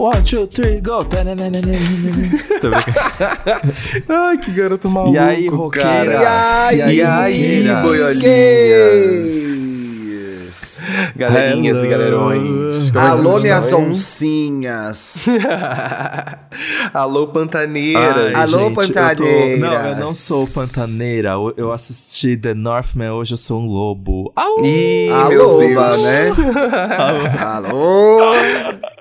one, two, three, go. Ai, que garoto maluco. E aí, roqueiras? E aí, E aí, roqueiras? boiolinhas? Galerinhas Hello. e galerões. Como é Alô, vocês minhas oncinhas. Alô, pantaneiras. Ai, Alô, gente, eu tô- pantaneiras. Não, eu não sou pantaneira. Eu- assisti The Northman, hoje eu sou um lobo. Au! Ih, Alô, meu Deus. né? Alô.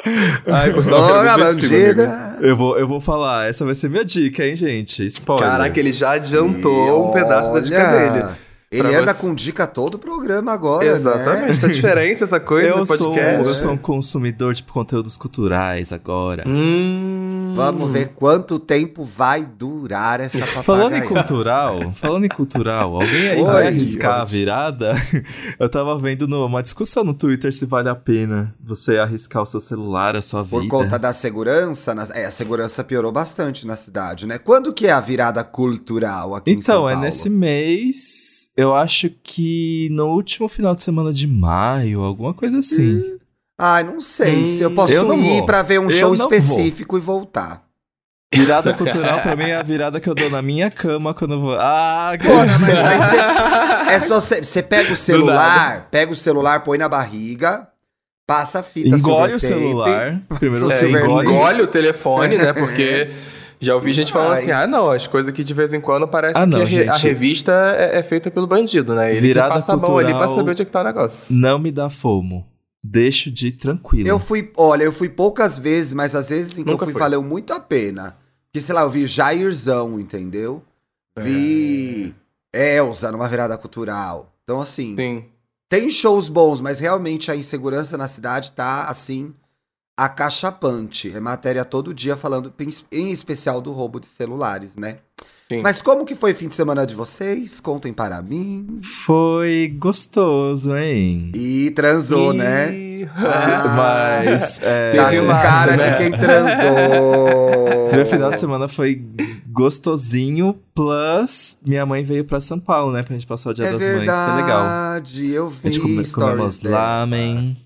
Ai, por sinal, eu quero Olha, ver esse filme, amigo. bandida. Eu vou, eu vou falar, essa vai ser minha dica, hein, gente? Spoiler. Caraca, ele já adiantou E um pedaço da dica olha, dele. Ele anda você- com dica todo o programa agora, Exatamente, né? tá diferente essa coisa eu do sou, podcast. eu sou um consumidor de conteúdos culturais agora. Hum... Vamos ver quanto tempo vai durar essa papagaia. Falando em cultural, falando em cultural, alguém aí Oi, vai arriscar a pode. virada? Eu tava vendo uma discussão no Twitter se vale a pena você arriscar o seu celular, a sua Por vida. conta da segurança, na- é, a segurança piorou bastante na cidade, né? Quando que é a virada cultural aqui em São Então, é Paulo? nesse mês. Eu acho que no último final de semana de maio, alguma coisa assim. Ai, não sei Hum, se eu posso eu não ir vou. pra ver um Eu show específico e voltar. Virada cultural pra mim é a virada que eu dou na minha cama quando eu vou. Ah, Porra, mas aí você. É só você. Você pega o celular, pega o celular, põe na barriga, passa a fita engole o tape. celular. Primeiro É, engole. engole o telefone, né? Porque já ouvi gente falando Ai. assim: ah, não, as coisas que de vez em quando parece Ah, não, que a, re- a gente. revista é, é feita pelo bandido, né? Ele Virada que passa a mão ali pra cultural. saber onde é que tá o negócio. Não me dá fomo. Deixo de ir tranquilo. Eu fui, olha, eu fui poucas vezes, mas às vezes em que Nunca eu fui fui. valeu muito a pena. Porque, sei lá, eu vi Jairzão, entendeu? Vi Elza numa virada cultural. Então, assim, Sim. tem shows bons, mas realmente a insegurança na cidade tá, assim, acachapante. É matéria todo dia falando, em especial do roubo de celulares, né? Sim. Mas como que foi o fim de semana de vocês? Contem para mim. Foi gostoso, hein? E transou, Ih, né? ah, Mas. É, Tá Teve uma- cara né? de quem transou. Meu final de semana foi gostosinho, plus minha mãe veio pra São Paulo, né? Pra gente passar o Dia é das verdade, Mães, foi legal. eu A vi gente come, comemos lamen,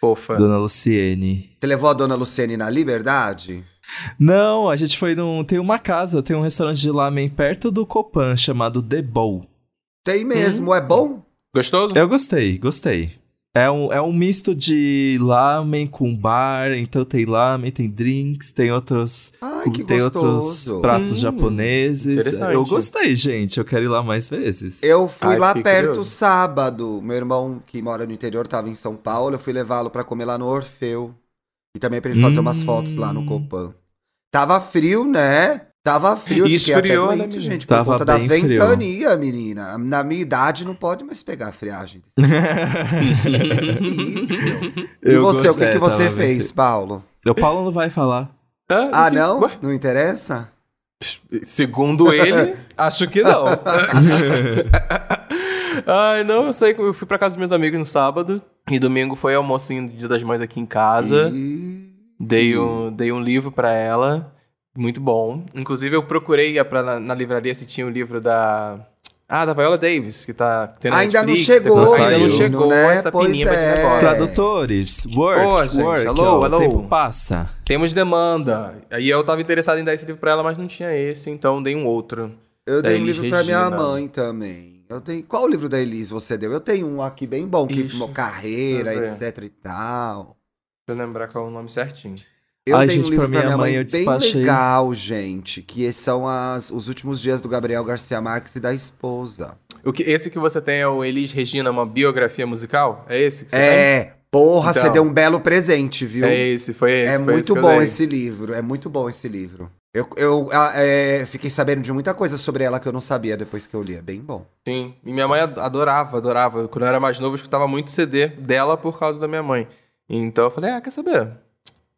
Fofa. Dona Luciene. Você levou a dona Luciene na Liberdade? Não, a gente foi num. Tem uma casa, tem um restaurante de lamen perto do Copan chamado The Bowl. Tem mesmo, é bom? Gostoso? Eu gostei, gostei. É um, é um misto de lamen com bar, então tem lamen, tem drinks, tem outros, Ai, que tem outros pratos Hum, japoneses. interessante. Eu gostei, gente. Eu quero ir lá mais vezes. Eu fui Ai, lá perto curioso. sábado. Meu irmão, que mora no interior, tava em São Paulo. Eu fui levá-lo pra comer lá no Orfeu. E também pra ele fazer Hum. umas fotos lá no Copan. Tava frio, né? Tava frio. E fiquei até esfriou, né, doente, menino? gente, por conta da bem frio. ventania, menina. Na minha idade não pode mais pegar a friagem. Terrível. e Eu você, o que, gostei, que você tava bem fez, Paulo? O Paulo não vai falar. Ah, não? Ué, Não interessa? Segundo ele, acho que não. Ai, não, eu sei que eu fui pra casa dos meus amigos no sábado. E domingo foi almocinho do Dia das Mães aqui em casa. E- Dei um, dei um livro pra ela. Muito bom. Inclusive, eu procurei pra, na, na livraria se tinha o livro da. Ah, da Viola Davis, que tá tendo Ainda não Netflix, chegou, depois- Ainda não chegou né? essa Pois pininha pra é. de negócio. Tradutores, work, Pô, gente, work, alô, ó, alô. o tempo passa. Temos demanda. Aí eu tava interessado em dar esse livro pra ela, mas não tinha esse, então dei um outro. Eu Da dei um livro pra minha Regina. mãe também. Eu tenho... Qual livro da Elis você deu? Eu tenho um aqui bem bom, que Ixi, carreira, etc e tal. Deixa eu lembrar qual é o nome certinho. Eu Ai, dei um gente, livro pra pra minha minha mãe, mãe bem despachei. legal, gente, que são as, os últimos dias do Gabriel Garcia Marques e da esposa. O que, esse que você tem é o Elis Regina, uma biografia musical? É esse que você É, porra, Então. você deu um belo presente, viu? tem? É esse, foi esse. É foi esse muito eu bom dei. esse livro, é muito bom esse livro. Eu, eu é, fiquei sabendo de muita coisa sobre ela que eu não sabia depois que eu li, é bem bom. Sim, e minha mãe ad- adorava, adorava. Quando eu era mais novo, eu escutava muito CD dela por causa da minha mãe. Então eu falei, ah, quer saber?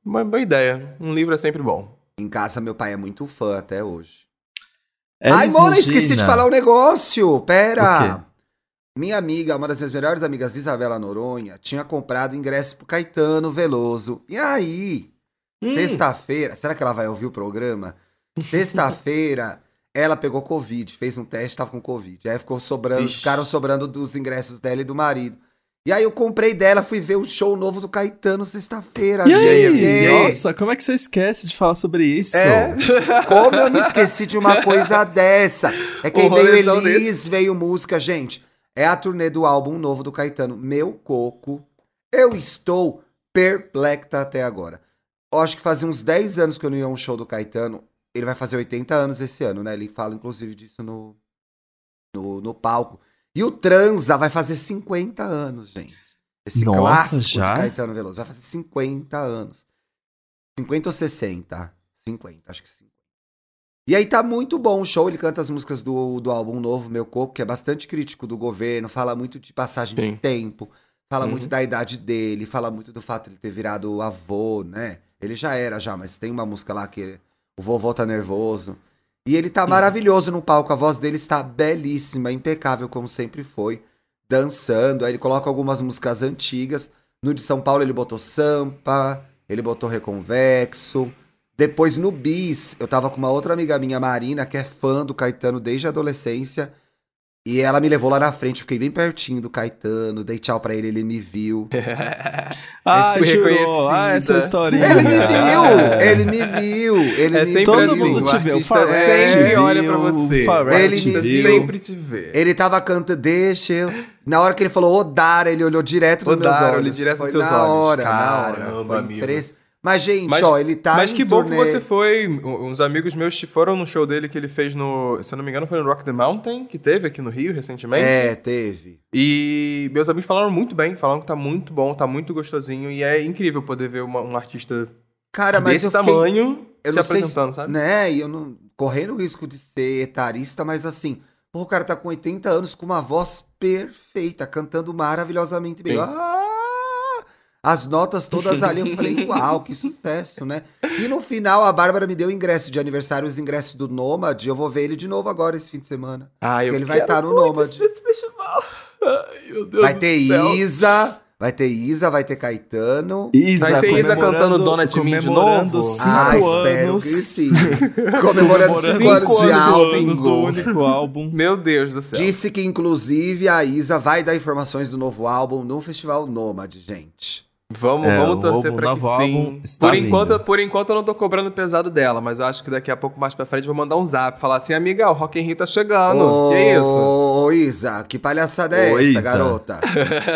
Uma boa ideia. Um livro é sempre bom. Em casa, meu pai é muito fã até hoje. Elis Ai, Mona, esqueci de falar um negócio. Pera. O quê? Minha amiga, uma das minhas melhores amigas, Isabela Noronha, tinha comprado ingresso pro Caetano Veloso. E aí, Hum. sexta-feira, será que ela vai ouvir o programa? Sexta-feira, ela pegou Covid, fez um teste, tava com Covid. Aí ficou sobrando, Vixe. ficaram sobrando dos ingressos dela e do marido. E aí eu comprei dela, fui ver o show novo do Caetano sexta-feira, E aí? Nossa, como é que você esquece de falar sobre isso? É. Como eu me esqueci de uma coisa dessa? É que aí Um veio Elis, veio música, gente. É a turnê do álbum novo do Caetano, Meu Coco. Eu estou perplexo até agora. Eu acho que fazia uns 10 anos que eu não ia a um show do Caetano. Ele vai fazer 80 anos esse ano, né? Ele fala, inclusive, disso no, no, no palco. E o Transa vai fazer 50 anos, gente. Esse Nossa, clássico já? de Caetano Veloso vai fazer 50 anos. 50 ou 60? 50, acho que 50. E aí tá muito bom o show, ele canta as músicas do, do álbum novo, Meu Coco, que é bastante crítico do governo, fala muito de passagem Sim. de tempo, fala Uhum. muito da idade dele, fala muito do fato de ele ter virado avô, né? Ele já era já, mas tem uma música lá que o vovô tá nervoso. E ele tá maravilhoso no palco, a voz dele está belíssima, impecável como sempre foi, dançando. Aí ele coloca algumas músicas antigas. No de São Paulo ele botou Sampa, ele botou Reconvexo. Depois no Bis, eu tava com uma outra amiga minha, Marina, que é fã do Caetano desde a adolescência. E ela me levou lá na frente, eu fiquei bem pertinho do Caetano, dei tchau pra ele, ele me viu. Ah, Esse jurou. Ah, essa historinha. Ele me viu! É. Ele me viu! Ele É me Todo viu. assim, mundo o te vê, o artista Pharrell sempre olha pra você. Ele te me viu. sempre te vê. Ele tava cantando, deixa eu. Na hora que ele falou Odara, ele olhou direto nos meus Odara, olhos. olhei direto nos seus na olhos. hora, na Caramba, hora. Foi amigo. Mas, gente, Mas- ó, ele tá Mas que bom que você foi. Uns amigos meus foram no show dele que ele fez no. Se eu não me engano, foi no Rock the Mountain, que teve aqui no Rio recentemente. É, teve. E meus amigos falaram muito bem, falaram que tá muito bom, tá muito gostosinho. E é incrível poder ver uma- um artista Cara, mas desse eu fiquei, tamanho eu se apresentando, se, sabe? Né, e eu não... Correndo o risco de ser etarista, mas assim... Pô, o cara tá com 80 anos com uma voz perfeita, cantando maravilhosamente bem. Sim. Ah! As notas todas ali, eu falei, uau, que sucesso, né? E no final, a Bárbara me deu ingresso de aniversário, os ingressos do Nômade. Eu vou ver ele de novo agora esse fim de semana. Ah, eu Ele vai quero tá no Nômade. esse festival. Ai, meu Deus Vai do ter céu. Isa, vai ter Isa, vai ter Caetano. Isa, Vai ter Isa cantando Dona de Mim de novo? Cinco ah, espero anos. que sim. Comemorando Comemorando cinco anos cinco de anos de anos do único álbum. Meu Deus do céu. Disse que, inclusive, a Isa vai dar informações do novo álbum no Festival Nômade, gente. Vamos, É, vamos torcer pra que sim. Por enquanto, vindo. por enquanto eu não tô cobrando pesado dela, mas eu acho que daqui a pouco mais pra frente eu vou mandar um zap, falar assim, amiga, o Rock in Rio tá chegando. Ô, Que isso? Ô, Isa, que palhaçada é Ô, essa, Isa. garota?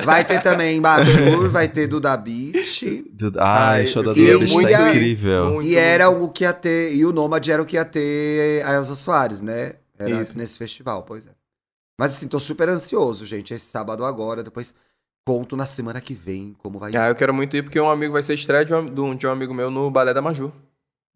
Vai ter também Bajur, vai ter Duda Beat. Do- Ai, show da Duda muito tá incrível. Muito, E era o que ia ter, e o Nômade era o que ia ter a Elza Soares, né? Era Isso. nesse festival, pois é. Mas assim, tô super ansioso, gente. Esse sábado agora, depois conto na semana que vem como vai Ah, eu quero muito ir porque um amigo vai ser estreia de um, de um- de um amigo meu no Balé da Maju.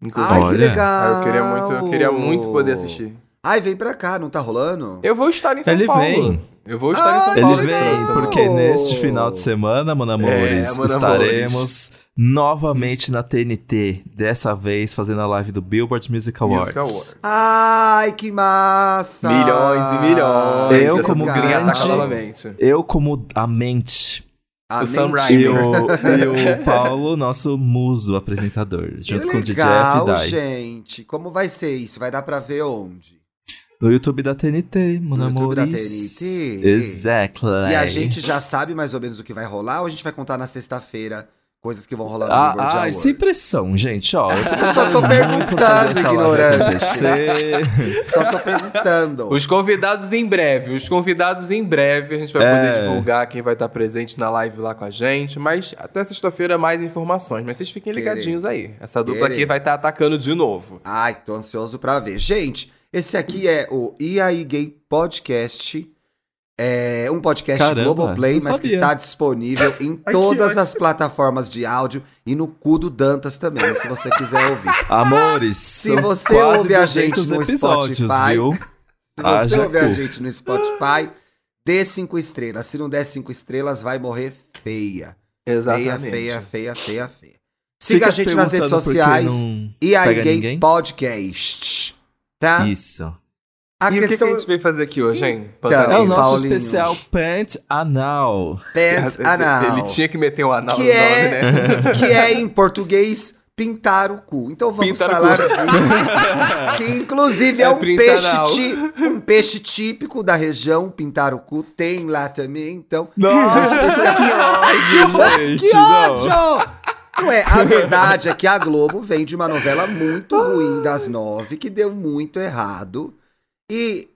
Inclusive. Ai, que Olha. legal! Ah, eu queria muito, eu queria muito poder assistir. Ai, vem pra cá, não tá rolando? Eu vou estar em São Ele Paulo. vem. Eu vou estar em São Ai, Paulo. Ele vem, porque neste final de semana, Mano Amores, É, estaremos novamente na TNT. Dessa vez fazendo a live do Billboard Music Awards. Music Awards. Ai, que massa! Milhões e milhões. Eu, Essa como gringa grande-. Eu, como a mente, A O Sam mente- e Ryder. o, e o Paulo, nosso muso apresentador, Que junto com o DJ legal, F-Dai. gente. Como vai ser isso? Vai dar pra ver onde? No YouTube da TNT, Mano No YouTube da. TNT? Exactly. E a gente já sabe mais ou menos do que vai rolar ou a gente vai contar na sexta-feira coisas que vão rolar no Ah, Billboard ah, Awards? sem pressão, gente, ó. Eu, tô Eu só tô perguntando, ignorante. Só tô perguntando. Os convidados em breve, os convidados em breve, a gente vai É. poder divulgar quem vai estar presente na live lá com a gente, mas até sexta-feira mais informações, mas vocês fiquem ligadinhos aí. Essa dupla aqui vai estar atacando de novo. Ai, tô ansioso pra ver. Gente, esse aqui é o E aí Gay Podcast. É um podcast Caramba, Globoplay, mas que está disponível em todas as plataformas de áudio e no cu do Dantas também, se você quiser ouvir. Amores, Se são você quase ouve a 200 gente no Spotify, viu? Se você Haja ouvir a cu. gente no Spotify, dê cinco estrelas. Se não der cinco estrelas, vai morrer feia. Feia, feia, feia, feia, feia. Siga Fica a gente nas redes sociais. E aí, Gay ninguém? Podcast. Tá? Isso. A e o que que, questão a gente veio fazer aqui hoje, hein? Então, É o Pantanal? nosso Paulinho. especial Pant Anal. Pants Anal. Ele tinha que meter um anal Que no é- nome, né? que é em português pintar o cu. Então vamos Pintar o falar disso. que inclusive é, É um peixe, Anal. tí- um peixe típico da região, pintar o cu. Tem lá também, então. Nossa, que ódio, gente. Que não. ódio! Não é, a verdade é que a Globo vem de uma novela muito ruim das nove, que deu muito errado. E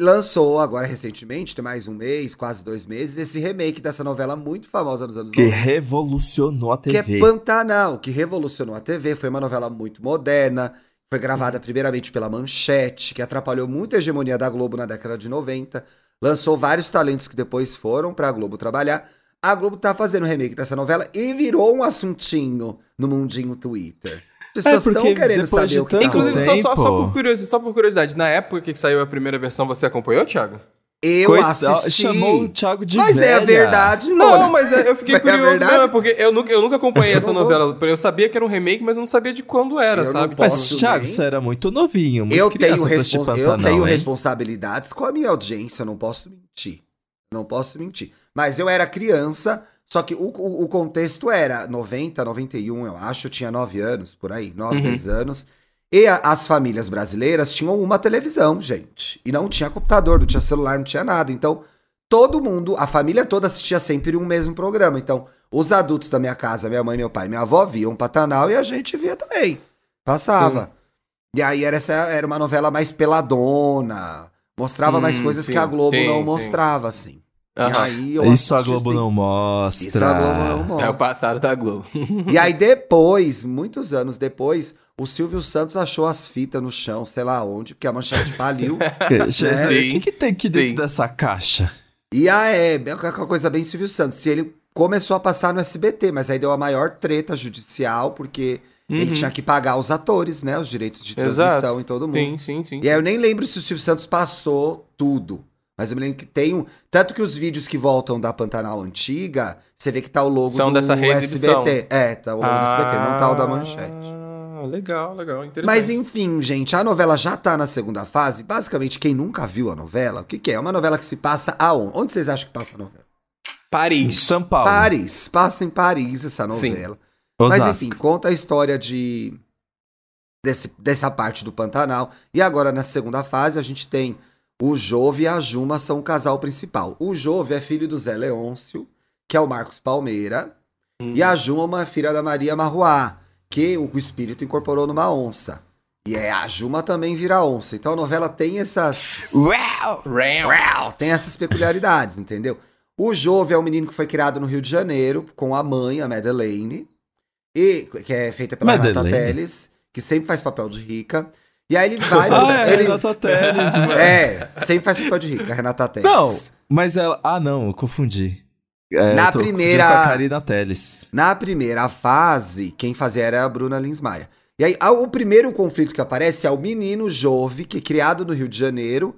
lançou agora recentemente, tem mais um mês, quase dois meses, esse remake dessa novela muito famosa dos anos Que 90. revolucionou a Que é TV. Pantanal, que revolucionou a TV, foi uma novela muito moderna, foi gravada primeiramente pela Manchete, que atrapalhou muito a hegemonia da Globo na década de 90, lançou vários talentos que depois foram pra Globo trabalhar. A Globo tá fazendo o remake dessa novela e virou um assuntinho no mundinho Twitter. As pessoas É, estão querendo saber de o que tá Inclusive, só, só, só, por curiosidade, só por curiosidade, na época que saiu a primeira versão, você acompanhou, Thiago? Eu Coitado, assisti. Chamou o Thiago de Mas é a velha. verdade, Não, Mona. mas é, eu fiquei Mas é curioso verdade? mesmo, porque eu nunca, eu nunca acompanhei essa não novela. Eu sabia que era um remake, mas eu não sabia de quando era, Eu não sabe? Mas, Thiago, você era muito novinho, muito eu tenho, respons- eu tenho hein? responsabilidades com a minha audiência, eu não posso mentir. Não posso mentir. Mas eu era criança, só que o, o, o contexto era 90, 91, eu acho, eu tinha 9 anos, por aí, 9, Uhum. 10 anos. E a- as famílias brasileiras tinham uma televisão, gente. E não tinha computador, não tinha celular, não tinha nada. Então, todo mundo, a família toda assistia sempre um mesmo programa. Então, os adultos da minha casa, minha mãe, meu pai, minha avó viam Pantanal e a gente via também. Passava. E aí era, essa, era uma novela mais peladona. Mostrava mais Hum, coisas sim, que a Globo sim, não sim. mostrava, assim. E Aham. aí eu Isso a Globo assim. não mostra. Isso a Globo não mostra. É o passado da Globo. E aí depois, muitos anos depois, o Silvio Santos achou as fitas no chão, sei lá onde, porque a manchete faliu. Sim. O que, que tem aqui dentro Sim. dessa caixa? e aí, é uma coisa bem Silvio Santos. Se ele começou a passar no SBT, mas aí deu a maior treta judicial, porque ele Uhum. tinha que pagar os atores, né? Os direitos de transmissão Exato. em todo mundo. Sim, sim, sim. E aí eu nem lembro se o Silvio Santos passou tudo. Mas eu me lembro que tem um. Tanto que os vídeos que voltam da Pantanal antiga, você vê que tá o logo São do dessa. SBT. É, tá o logo do SBT, não tá o da manchete. Ah, legal, legal, interessante. Mas enfim, gente, a novela já tá na segunda fase. Basicamente, quem nunca viu a novela, o que, que é? É uma novela que se passa aonde? Onde vocês acham que passa a novela? Paris. São Paulo. Paris. Passa em Paris essa novela. Mas Osasco. enfim, conta a história de desse- dessa parte do Pantanal. E agora, na segunda fase, a gente tem o Jove e a Juma são o casal principal. O Jove é filho do Zé Leôncio, que é o Marcos Palmeira. Hum. E a Juma é filha da Maria Marruá, que o espírito incorporou numa onça. E é, a Juma também vira onça. Então a novela tem essas... Uau! Tem essas peculiaridades, entendeu? O Jove é um menino que foi criado no Rio de Janeiro, com a mãe, a Madeleine, e, que é feita pela Renata Madeleine? Teles, que sempre faz papel de rica. E aí ele vai. Ah, é, ele, Renata Teles, mano. é, sempre faz papel de rica, Renata Teles. Não, mas ela... Ah, não, eu confundi. É, Na eu primeira- Com a Karina Teles. Na primeira fase, quem fazia era a Bruna Lins Maia. E aí, o primeiro conflito que aparece é o menino Jove, que é criado no Rio de Janeiro,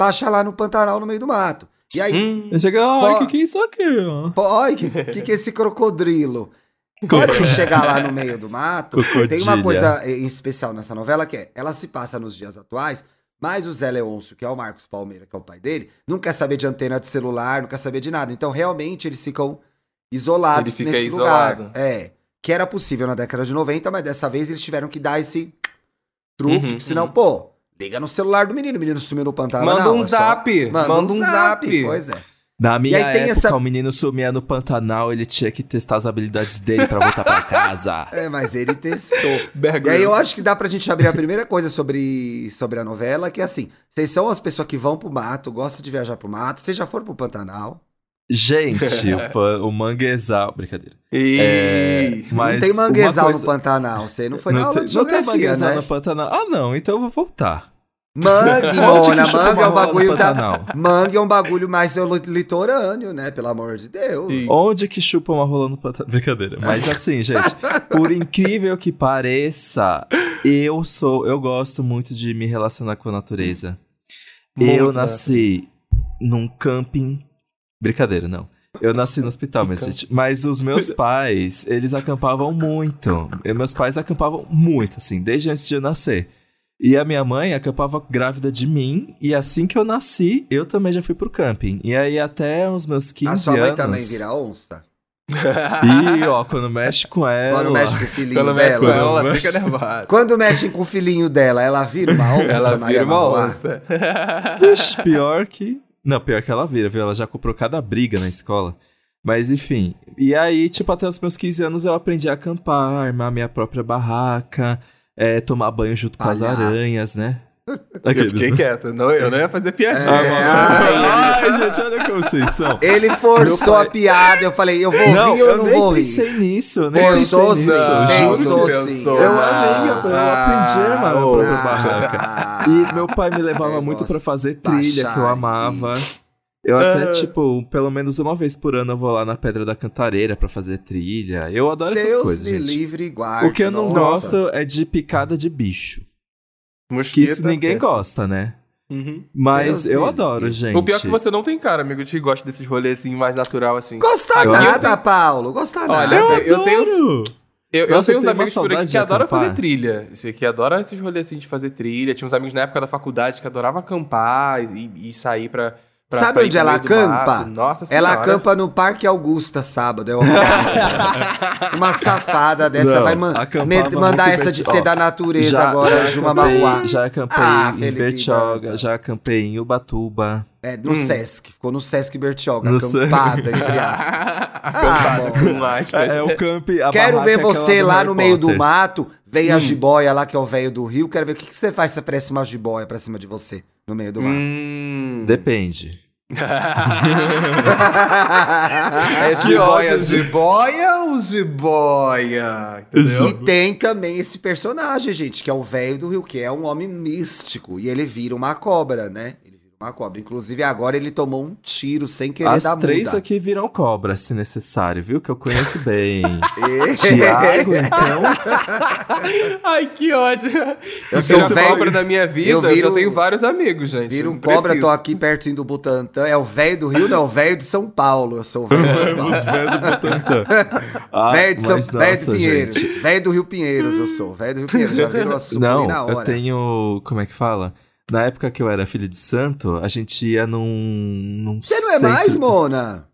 baixa lá no Pantanal, no meio do mato. E aí, Hum, Eu cheguei, ai, Pô. que que é isso aqui, ó? Pô, Olha, que, que que é esse crocodrilo? Quando ele chegar lá no meio do mato, tem uma coisa em especial nessa novela que é, ela se passa nos dias atuais, mas o Zé Leôncio, que é o Marcos Palmeira, que é o pai dele, não quer saber de antena de celular, não quer saber de nada. Então, realmente, eles ficam isolados Ele fica nesse isolado. lugar. É, que era possível na década de 90, mas dessa vez eles tiveram que dar esse truque, Uhum, senão, uhum. pô, liga no celular do menino, o menino sumiu no Pantanal. Manda não, um é só- zap, manda um zap. Pois é. Na minha época, essa- o menino sumia no Pantanal, ele tinha que testar as habilidades dele pra voltar pra casa. É, mas ele testou. E aí eu acho que dá pra gente abrir a primeira coisa sobre, sobre a novela, que é assim, vocês são as pessoas que vão pro mato, gostam de viajar pro mato, vocês já foram pro Pantanal. Gente, o, pan- o manguezal... Brincadeira. E... É, mas não tem manguezal coisa- no Pantanal, você não foi na Não aula tem, de não tem geografia, manguezal né? no Pantanal. Ah, não, então eu vou voltar. Mangue, Mona, mangue é um bagulho da... Pantanal? Mangue é um bagulho mais litorâneo, né? Pelo amor de Deus. Isso. Onde que chupa uma rola no Pantanal? Brincadeira. Mas assim, gente, por incrível que pareça, eu sou, eu gosto muito de me relacionar com a natureza. eu Muito, nasci num camping. Brincadeira, não. Eu nasci no hospital, mas, gente, mas os meus pais, eles acampavam muito. E meus pais acampavam muito, assim, desde antes de eu nascer. E a minha mãe acampava grávida de mim, e assim que eu nasci, eu também já fui pro camping. E aí até os meus 15 a sua mãe anos... também vira onça? E, ó, quando mexe com ela. Quando mexe com o filhinho Quando mexe com dela. ela, ela Mexe- fica nervosa. Quando mexe com o filhinho dela, ela vira uma onça, Ela Maria vira uma onça. Pior que. Não, pior que ela vira, viu? Ela já comprou cada briga na escola. Mas enfim. E aí, tipo, até os meus 15 anos eu aprendi a acampar, armar minha própria barraca, é, tomar banho junto com as Palhaço. aranhas, né? Eu Aqueles, fiquei né? quieto. Não, eu não ia fazer piadinha. É, Ai, gente, olha como vocês são. Ele forçou pai- a piada, eu falei, eu vou não, rir ou eu não nem vou rir? pensei nisso, eu pensei sim, nisso. pensou juro. sim. Eu Ah, amei, eu, eu aprendi a armar minha oh, ah. barraca. E meu pai me levava muito pra fazer trilha, que eu amava. Eu até, tipo, pelo menos uma vez por ano eu vou lá na Pedra da Cantareira pra fazer trilha. Eu adoro essas Deus coisas, me gente. livre e guarde. O que eu não nossa. gosto é de picada de bicho. Que Mosquito isso é ninguém péssimo. gosta, né? Uhum. Mas Deus eu me adoro, livre. gente. O pior é que você não tem cara, amigo, que gosta desses rolês assim, mais natural assim. Gosta Eu nada, Paulo. Gosta Olha, nada. eu tenho- adoro! Eu, eu Nossa, tenho eu uns tenho amigos uma por aqui que de adoram fazer trilha. Esse aqui adora esses rolês assim de fazer trilha. Tinha uns amigos na época da faculdade que adoravam acampar e, e sair pra. Pra Sabe pra onde ela acampa? Nossa Ela senhora. acampa no Parque Augusta sábado. É uma, safada dessa Não, vai man- muito mandar essa de ser da natureza Já, agora, já Juma Mauá. já acampei Ah, em Felipe Bertioga, já acampei em Ubatuba. É, no Hum. Sesc. Ficou no Sesc Bertioga, No acampada, entre aspas. Ah. É, é o camp. a Quero ver é você lá no meio do Potter. mato, vem Hum. a jiboia lá, que é o velho do rio. Quero ver o que, que você faz se aparece uma jiboia pra cima de você, no meio do mato. Hum. Depende. É jiboia, jiboia ou jiboia? Entendeu? E tem também esse personagem, gente, que é o velho do rio, que é um homem místico. E ele vira uma cobra, né? Uma cobra. Inclusive, agora ele tomou um tiro sem querer As dar três muda. aqui viram cobra, se necessário, viu? Que eu conheço bem. E- Tiago, então. Ai, que ódio. Eu Eu sou velho- cobra na minha vida, eu eu, viro- já tenho vários amigos, gente. Vira um cobra, preciso. tô aqui pertinho do Butantã. É o velho do Rio, não, é o velho de São Paulo. Eu sou o velho de São Paulo. Velho do Butantã. Ah, Velho de, São, mas velho de Pinheiros. Velho do Rio Pinheiros, eu sou. Velho do Rio Pinheiros. Já virou a super Não, na hora. eu tenho. Como é que fala? Na época que eu era filho de santo, a gente ia num. num Você não é centro- mais, Mona?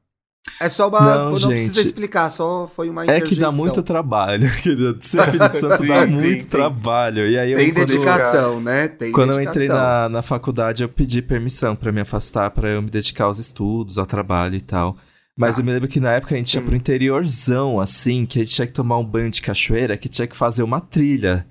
É só uma. Não, Não, gente. precisa explicar, só foi uma É que dá muito trabalho, querido. Ser filho de santo Sim, dá sim, muito sim. trabalho. E aí eu, Tem quando- dedicação, né? Tem Quando eu dedicação. entrei na, na faculdade, eu pedi permissão pra me afastar, pra eu me dedicar aos estudos, ao trabalho e tal. Mas Ah. eu me lembro que na época a gente ia pro interiorzão, assim, que a gente tinha que tomar um banho de cachoeira, que tinha que fazer uma trilha.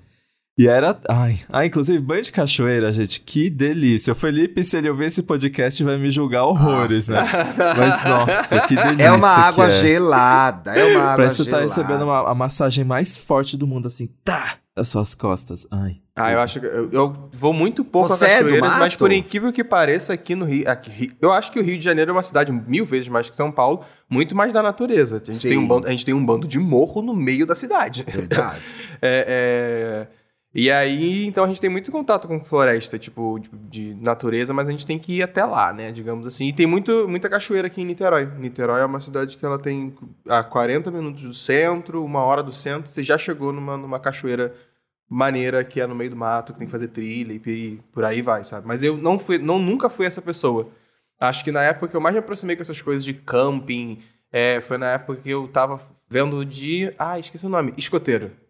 E era. Ai, ah, inclusive, banho de cachoeira, gente, que delícia. O Felipe, se ele ouvir esse podcast, vai me julgar horrores, né? Mas, nossa, que delícia. É uma água que é. gelada. É uma água Parece que você tá gelada. recebendo uma, a massagem mais forte do mundo, assim, tá! As suas costas. Ai. Ah, eu acho que eu, eu vou muito pouco Você a é mas por incrível que pareça, aqui no Rio, aqui, Rio- eu acho que o Rio de Janeiro é uma cidade mil vezes mais que São Paulo, muito mais da natureza. A gente, Sim. tem um bando, a gente tem um bando de morro no meio da cidade. Verdade. É, é, E aí, então a gente tem muito contato com floresta, tipo, de, de natureza, mas a gente tem que ir até lá, né? Digamos assim. E tem muito, muita cachoeira aqui em Niterói. Niterói é uma cidade que ela tem a 40 minutos do centro, uma hora do centro. Você já chegou numa, numa cachoeira maneira que é no meio do mato, que tem que fazer trilha e por aí vai, sabe? Mas eu não fui, não, nunca fui essa pessoa. Acho que na época que eu mais me aproximei com essas coisas de camping, é, foi na época que eu tava vendo de. Ah, esqueci o nome. Escoteiro.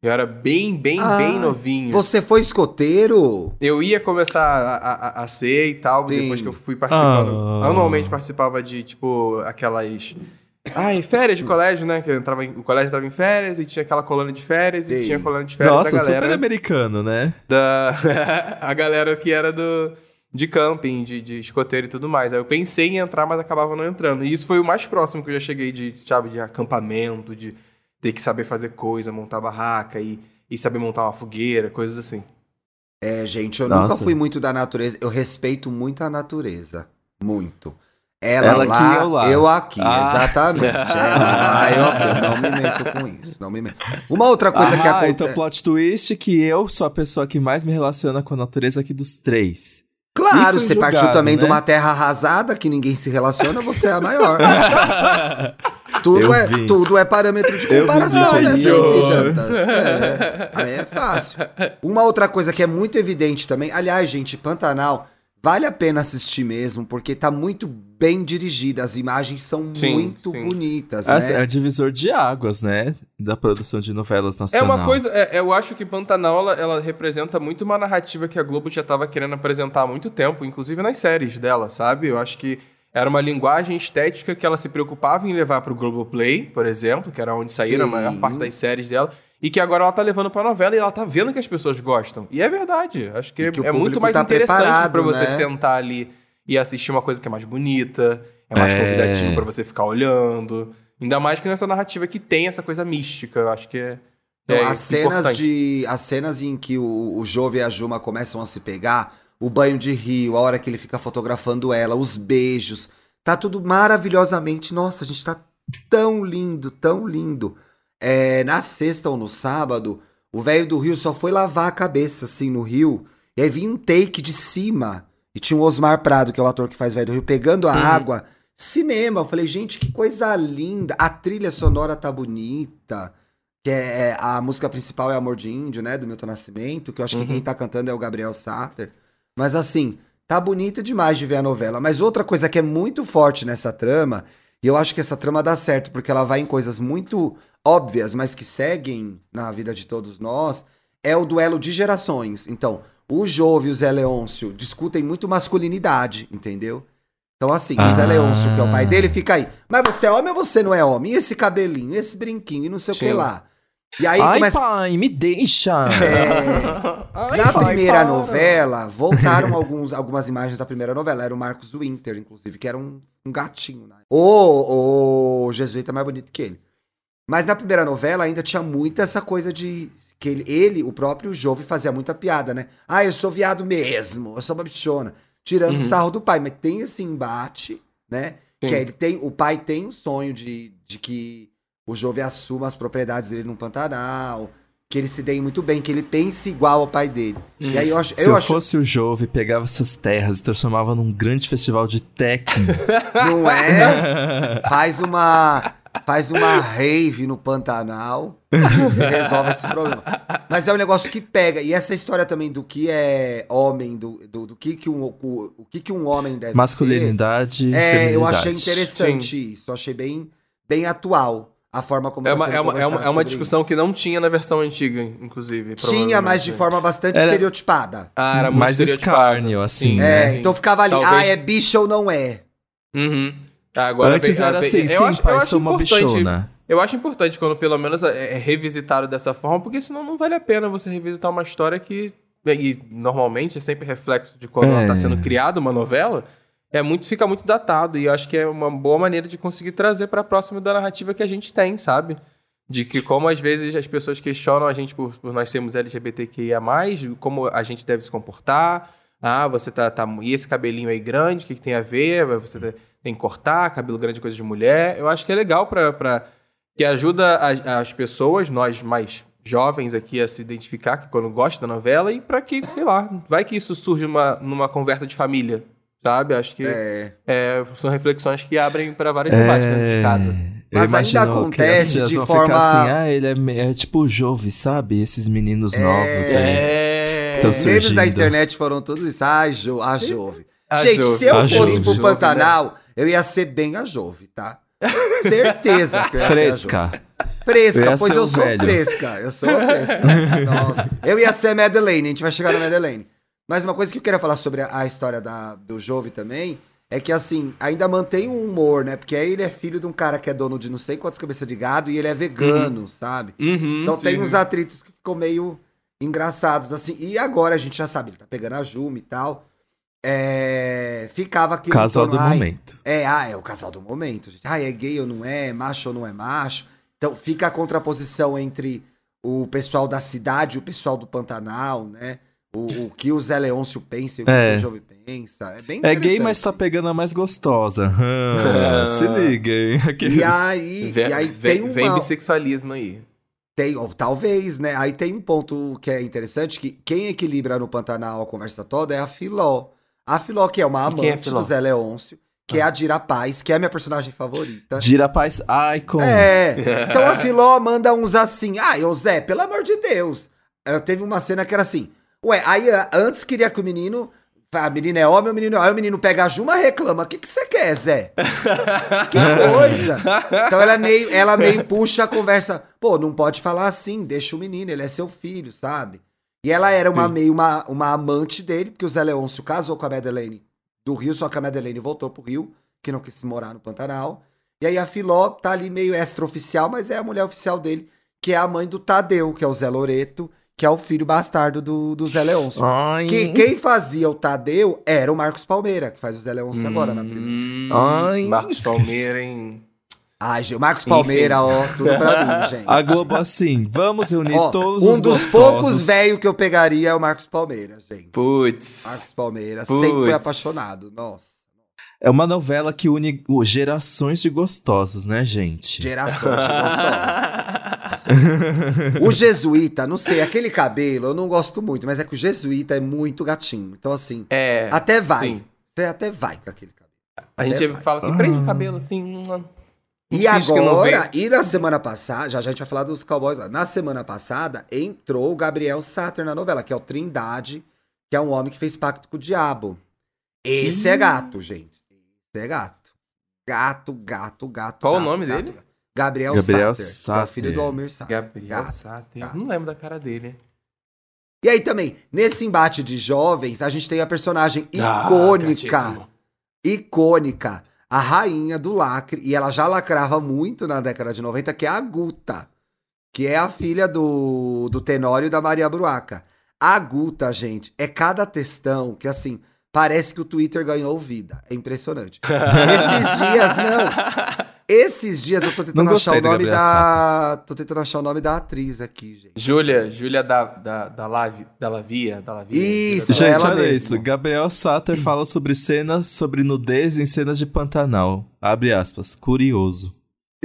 Eu era bem, bem, Ah, bem novinho. Você foi escoteiro? Eu ia começar a, a- a ser e tal, Sim. depois que eu fui participando. Ah. Anualmente participava de, tipo, aquelas. Ai, férias de colégio, né? Que eu entrava em- o colégio entrava em férias e tinha aquela colônia de férias e Sim. tinha colônia de férias Nossa, da super galera. americano, né? Da... a galera que era do. De camping, de, de escoteiro e tudo mais. Aí eu pensei em entrar, mas acabava não entrando. E isso foi o mais próximo que eu já cheguei de, sabe, de acampamento, de ter que saber fazer coisa, montar barraca e, e saber montar uma fogueira, coisas assim. É, gente, eu Nossa. nunca fui muito da natureza. Eu respeito muito a natureza. Muito. Ela, Ela lá, aqui, eu lá. eu aqui, Ah. exatamente. Ela lá, eu aqui. Eu não me meto com isso. Não me meto. Uma outra coisa que ah, acontece. então plot twist que eu sou a pessoa que mais me relaciona com a natureza aqui dos três. Claro, você partiu julgado, também né? de uma terra arrasada que ninguém se relaciona, você é a maior. tudo, é, tudo é parâmetro de comparação, né. Felipe Dantas? É, aí é fácil. Uma outra coisa que é muito evidente também, aliás, gente, Pantanal, vale a pena assistir mesmo, porque tá muito bem dirigida, as imagens são Sim, muito sim. bonitas, É, né? é divisor de águas, né? Da produção de novelas É nacionais. uma coisa, é, eu acho que Pantanal ela, ela representa muito uma narrativa que a Globo já estava querendo apresentar há muito tempo, inclusive nas séries dela, sabe? Eu acho que era uma linguagem estética que ela se preocupava em levar pro Globoplay, por exemplo, que era onde saíram a maior parte das séries dela, e que agora ela tá levando pra novela e ela tá vendo que as pessoas gostam. E é verdade. Acho que, que é muito mais tá interessante pra você né? sentar ali e assistir uma coisa que é mais bonita, é mais É. convidativo pra você ficar olhando. Ainda mais que nessa narrativa que tem essa coisa mística. Eu acho que é. Então, é as cenas importante. de as cenas em que o, o Jove e a Juma começam a se pegar, o banho de rio, a hora que ele fica fotografando ela, os beijos, tá tudo maravilhosamente. Nossa, a gente tá tão lindo, tão lindo. É, na sexta ou no sábado, o velho do Rio só foi lavar a cabeça assim no rio, e aí vinha um take de cima e tinha o Osmar Prado, que é o ator que faz velho do Rio, pegando a Uhum. água. Cinema, eu falei, gente, que coisa linda. A trilha sonora tá bonita. Que é, a música principal é Amor de Índio, né? Do Milton Nascimento, que eu acho que Uhum. quem tá cantando é o Gabriel Satter. Mas assim, tá bonita demais de ver a novela. Mas outra coisa que é muito forte nessa trama, e eu acho que essa trama dá certo, porque ela vai em coisas muito óbvias, mas que seguem na vida de todos nós, é o duelo de gerações. Então, o Jove e o Zé Leôncio discutem muito masculinidade, entendeu? Então, assim, o Zé Ah. Leôncio, que é o pai dele, fica aí. Mas você é homem ou você não é homem? E esse cabelinho, esse brinquinho, e não sei o que lá. E aí Ai, começa. pai, me deixa! É, Ai, na pai, primeira para. novela, voltaram alguns, algumas imagens da primeira novela. Era o Marcos Winter, inclusive, que era um, um gatinho. Né? O, o Jesuíta é mais bonito que ele. Mas na primeira novela ainda tinha muita essa coisa de. que ele, ele o próprio Jove, fazia muita piada, né? Ah, eu sou viado mesmo, eu sou uma bichona. Tirando Uhum. sarro do pai. Mas tem esse embate, né? Sim. Que é, ele tem, o pai tem o sonho de, de que o Jove assuma as propriedades dele no Pantanal, que ele se dê muito bem, que ele pense igual ao pai dele. Hum. E aí eu acho. Se eu eu, acho fosse o Jove, pegava essas terras e transformava num grande festival de techno. não é? Faz uma. Faz uma rave no Pantanal e resolve esse problema. Mas é um negócio que pega. E essa história também do que é homem, do, do, do que, que, um, o, o que, que um homem deve Masculinidade. ser. É, eu achei interessante isso. Eu achei bem, bem atual a forma como É uma, sendo é, uma, é, uma, é uma discussão que não tinha na versão antiga, inclusive. Tinha, mas de forma bastante Era- estereotipada. Ah, era muito mais escárnio, assim, Sim, né? É, sim. então ficava ali, Talvez- ah, é bicha ou não é? Uhum. Ah, Agora Antes era vem- assim, eu sim, acho- eu pai, acho sou uma importante- bichona. Eu acho importante quando pelo menos é é revisitado dessa forma, porque senão não vale a pena você revisitar uma história que. E normalmente é sempre reflexo de quando ela É. está sendo criada, uma novela. É muito, fica muito datado. E eu acho que é uma boa maneira de conseguir trazer para próximo da narrativa que a gente tem, sabe? De que como às vezes as pessoas questionam a gente por, por nós sermos LGBTQIA, como a gente deve se comportar. Ah, você tá. tá e esse cabelinho aí grande, o que, que tem a ver? Você tá- tem que cortar, cabelo grande é coisa de mulher. Eu acho que é legal pra. pra que ajuda as, as pessoas, nós mais jovens aqui, a se identificar que quando gosta da novela e pra que, sei lá, vai que isso surge uma, numa conversa de família, sabe? Acho que É. é, são reflexões que abrem pra vários debates dentro de casa. Eu Mas ainda acontece de forma- Ficar assim, ah, ele é, é tipo o Jove, sabe? Esses meninos novos aí. É. Os memes da internet foram todos isso. Ah, jo, a Jove. A Gente, Jove. se eu A fosse Jove. pro Jove, Pantanal, eu ia ser bem a Jove, tá? Certeza que eu ia ser a Jove. Fresca. Fresca, Eu pois ser eu sou velho. fresca. Eu sou fresca. Nossa. Eu ia ser a Madeleine, a gente vai chegar na Madeleine. Mas uma coisa que eu queria falar sobre a, a história da, do Jove também é que, assim, ainda mantém um humor, né? Porque aí ele é filho de um cara que é dono de não sei quantas cabeças de gado e ele é vegano, sabe? Uhum, Então tem sim. uns atritos que ficam meio engraçados, assim. E agora a gente já sabe, ele tá pegando a Juma e tal. É... Ficava aqui Casal do momento. É, ah, é o casal do momento, gente. Ah, é gay ou não é, macho ou não é macho. Então fica a contraposição entre o pessoal da cidade e o pessoal do Pantanal, né? O, o que o Zé Leôncio pensa e o É. que o Jovem pensa. É bem É gay, mas tá pegando a mais gostosa. Ah, Se liguem. Aqueles- E aí, Vem, e aí vem, tem vem uma... bissexualismo aí. Tem, ou talvez, né? Aí tem um ponto que é interessante, que quem equilibra no Pantanal a conversa toda é a Filó. A Filó, que é uma é amante Filó? do Zé Leôncio, que é a Dira Paz, que é a minha personagem favorita. Gira Paz Icon. É, então a Filó manda uns assim, ai, ô Zé, pelo amor de Deus. Eh, teve uma cena que era assim, ué, aí ah, antes queria que o menino A menina é homem, o menino é homem, o menino pega a Juma reclama. O que, que você quer, Zé? que coisa. Então ela meio, ela meio puxa a conversa. Pô, não pode falar assim, deixa o menino, ele é seu filho, sabe? E ela era uma, meio uma, uma amante dele, porque o Zé Leôncio casou com a Madeleine do Rio, só que a Madeleine voltou pro Rio, que não quis morar no Pantanal. E aí a Filó tá ali meio extraoficial, mas é a mulher oficial dele, que é a mãe do Tadeu, que é o Zé Loreto, que é o filho bastardo do, do Zé Leôncio. Que, quem fazia o Tadeu era o Marcos Palmeira, que faz o Zé Leôncio hum, agora na primeira. Ai. Marcos Palmeira, hein? Ai, gente, Marcos Palmeira, ó, tudo pra mim, gente. A Globo, assim, vamos reunir ó, todos um os Um dos gostosos. poucos velhos que eu pegaria é o Marcos Palmeira, gente. Putz. Marcos Palmeira, Puts. sempre foi apaixonado, nossa. É uma novela que une gerações de gostosos, né, gente? Gerações de gostosos. o Jesuíta, não sei, aquele cabelo eu não gosto muito, mas é que o Jesuíta é muito gatinho. Então, assim, é, até vai. Sim. Você até vai com aquele cabelo. A gente vai. fala assim, prende o cabelo assim. E agora, e na semana passada, já, já a gente vai falar dos cowboys. Na semana passada, entrou o Gabriel Satter na novela, que é o Trindade, que é um homem que fez pacto com o diabo. Esse hum. é gato, gente é gato. Gato, gato, gato. Qual gato, o nome gato, dele? Gato. Gabriel, Gabriel Satter, Satter. É o filho do Almir Satter. Gabriel gato, Satter. Gato. Não lembro da cara dele. E aí também, nesse embate de jovens, a gente tem a personagem icônica. Ah, icônica. A rainha do lacre. E ela já lacrava muito na década de 90, que é a Guta. Que é a filha do, do Tenório e da Maria Bruaca. A Guta, gente, é cada textão que assim Parece que o Twitter ganhou vida. É impressionante. Esses dias, não. Esses dias eu tô tentando achar o nome da. Tô tentando achar o nome da atriz aqui, gente. Júlia, Júlia da, da, da, Lavi, da Lavia. Da Lavia isso, gente, ela olha mesmo. isso. Gabriel Satter fala sobre cenas, sobre nudez em cenas de Pantanal. Abre aspas. Curioso.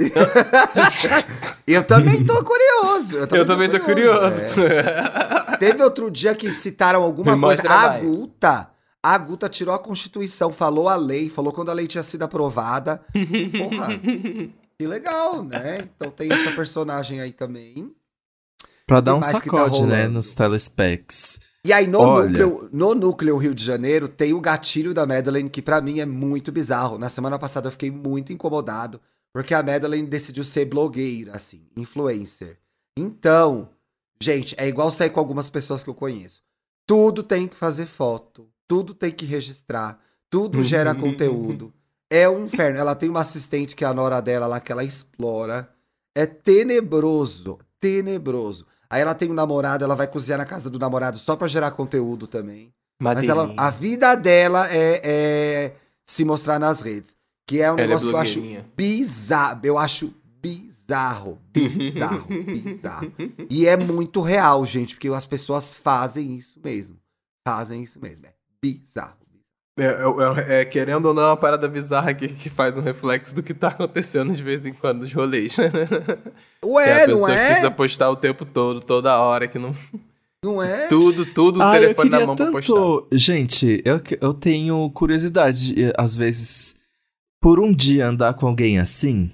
eu também tô curioso. Eu também, eu também tô curioso. curioso. É. Teve outro dia que citaram alguma coisa. A Guta a Guta tirou a Constituição, falou a lei, falou quando a lei tinha sido aprovada. Porra, que legal, né? Então tem essa personagem aí também. Pra dar um tá sacode, tá né, nos telespecs. E aí, no, Olha... núcleo, no núcleo Rio de Janeiro, tem o gatilho da Madeline, que para mim é muito bizarro. Na semana passada eu fiquei muito incomodado, porque a Madeline decidiu ser blogueira, assim, influencer. Então, gente, é igual sair com algumas pessoas que eu conheço. Tudo tem que fazer foto tudo tem que registrar, tudo gera conteúdo. É um inferno. Ela tem uma assistente que é a nora dela lá, que ela explora. É tenebroso, tenebroso. Aí ela tem um namorado, ela vai cozinhar na casa do namorado só pra gerar conteúdo também. Mas ela, a vida dela é, é, se mostrar nas redes. Que é um ela é negócio é que eu acho bizarro. Eu acho bizarro, bizarro, bizarro. E é muito real, gente, porque as pessoas fazem isso mesmo. Fazem isso mesmo. É bizarro. É, é, é, querendo ou não, é uma parada bizarra que, que faz um reflexo do que tá acontecendo de vez em quando nos rolês. Ué, a não é? precisa postar o tempo todo, toda hora, que não. Não é? Tudo, tudo, ah, telefone na mão tanto... pra postar. Gente, eu, eu tenho curiosidade, às vezes, por um dia andar com alguém assim.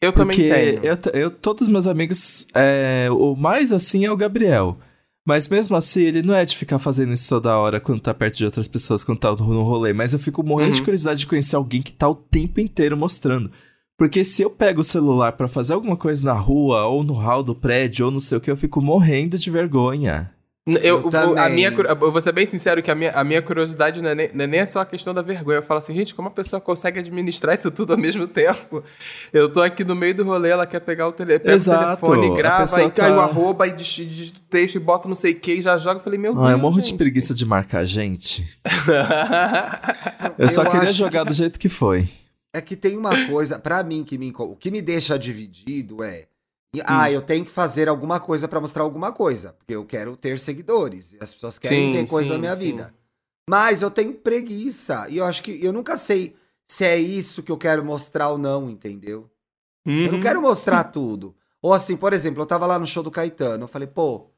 Eu também tenho. Eu, eu, todos os meus amigos, é, o mais assim é o Gabriel. Mas mesmo assim, ele não é de ficar fazendo isso toda hora quando tá perto de outras pessoas, quando tá no rolê. Mas eu fico morrendo uhum. de curiosidade de conhecer alguém que tá o tempo inteiro mostrando. Porque se eu pego o celular para fazer alguma coisa na rua, ou no hall do prédio, ou não sei o que, eu fico morrendo de vergonha. Eu, eu a minha, eu vou ser bem sincero que a minha, a minha curiosidade não é, nem, não é nem só a questão da vergonha. Eu falo assim, gente, como a pessoa consegue administrar isso tudo ao mesmo tempo? Eu tô aqui no meio do rolê, ela quer pegar o, tele, pega o telefone, grava, e tá... cai o arroba, e digita o texto, e bota não sei o que, e já joga. Eu falei, meu ah, Deus, Eu morro gente. de preguiça de marcar a gente. eu só queria acho... jogar do jeito que foi. É que tem uma coisa, para mim, que me, o que me deixa dividido é ah, eu tenho que fazer alguma coisa para mostrar alguma coisa, porque eu quero ter seguidores. E as pessoas querem sim, ver coisa sim, na minha sim. vida. Mas eu tenho preguiça. E eu acho que eu nunca sei se é isso que eu quero mostrar ou não, entendeu? Uhum. Eu não uhum. quero mostrar tudo. Ou assim, por exemplo, eu tava lá no show do Caetano, eu falei, pô,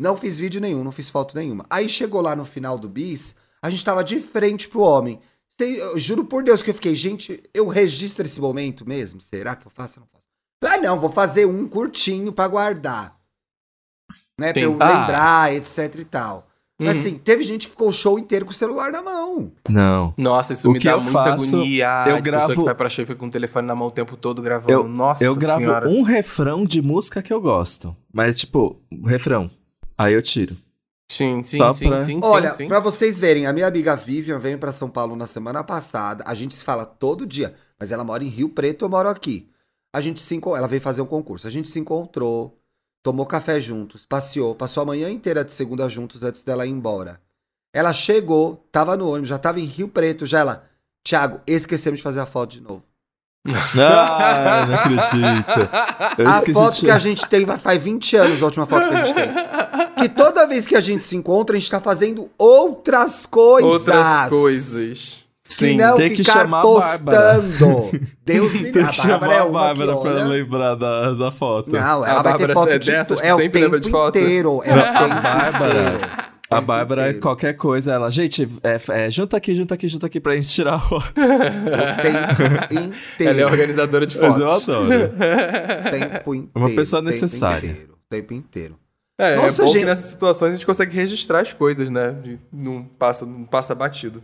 não fiz vídeo nenhum, não fiz foto nenhuma. Aí chegou lá no final do bis, a gente tava de frente pro homem. Eu juro por Deus que eu fiquei, gente, eu registro esse momento mesmo? Será que eu faço ou não faço? Ah, não, vou fazer um curtinho para guardar. Né, pra eu lembrar, etc e tal. Mas Uhum. assim, teve gente que ficou o show inteiro com o celular na mão. Não. Nossa, isso O me que dá eu muita faço, agonia. eu de pessoa gravo- que vai pra show e fica com o telefone na mão o tempo todo gravando. Eu- Nossa eu gravo senhora. um refrão de música que eu gosto. Mas, tipo, refrão. Aí eu tiro. Sim, sim, Só sim, pra- sim, Olha, sim, sim. pra vocês verem, a minha amiga Vivian veio pra São Paulo na semana passada. A gente se fala todo dia, mas ela mora em Rio Preto, eu moro aqui. A gente se ela veio fazer um concurso. A gente se encontrou, tomou café juntos, passeou, passou a manhã inteira de segunda juntos antes dela ir embora. Ela chegou, tava no ônibus, já tava em Rio Preto, já ela, Thiago, esquecemos de fazer a foto de novo. Ah, não acredito. Eu a foto que a gente tem vai- faz 20 anos, a última foto que a gente tem. Que toda vez que a gente se encontra, a gente tá fazendo outras coisas. Outras coisas. Que Sim. não Tem que chamar a postando. Deus me Tem que A chamar Bárbara é a Bárbara pra olha... lembrar da, da foto. Não, A ela vai ter Bárbara foto é de dessas que é o sempre lembra tempo de foto. inteiro. É o A tempo Bárbara. inteiro. A Bárbara, inteiro. qualquer coisa, ela, gente, é, é, junta aqui, junta aqui, junta aqui pra gente tirar a foto. O tempo inteiro. Ela é organizadora de Mas fotos. eu adoro. Tempo inteiro. Uma pessoa tempo necessária. inteiro, Tempo inteiro. É, Nossa, é bom gente. que nessas situações a gente consegue registrar as coisas, né? De- não, passa, não passa batido.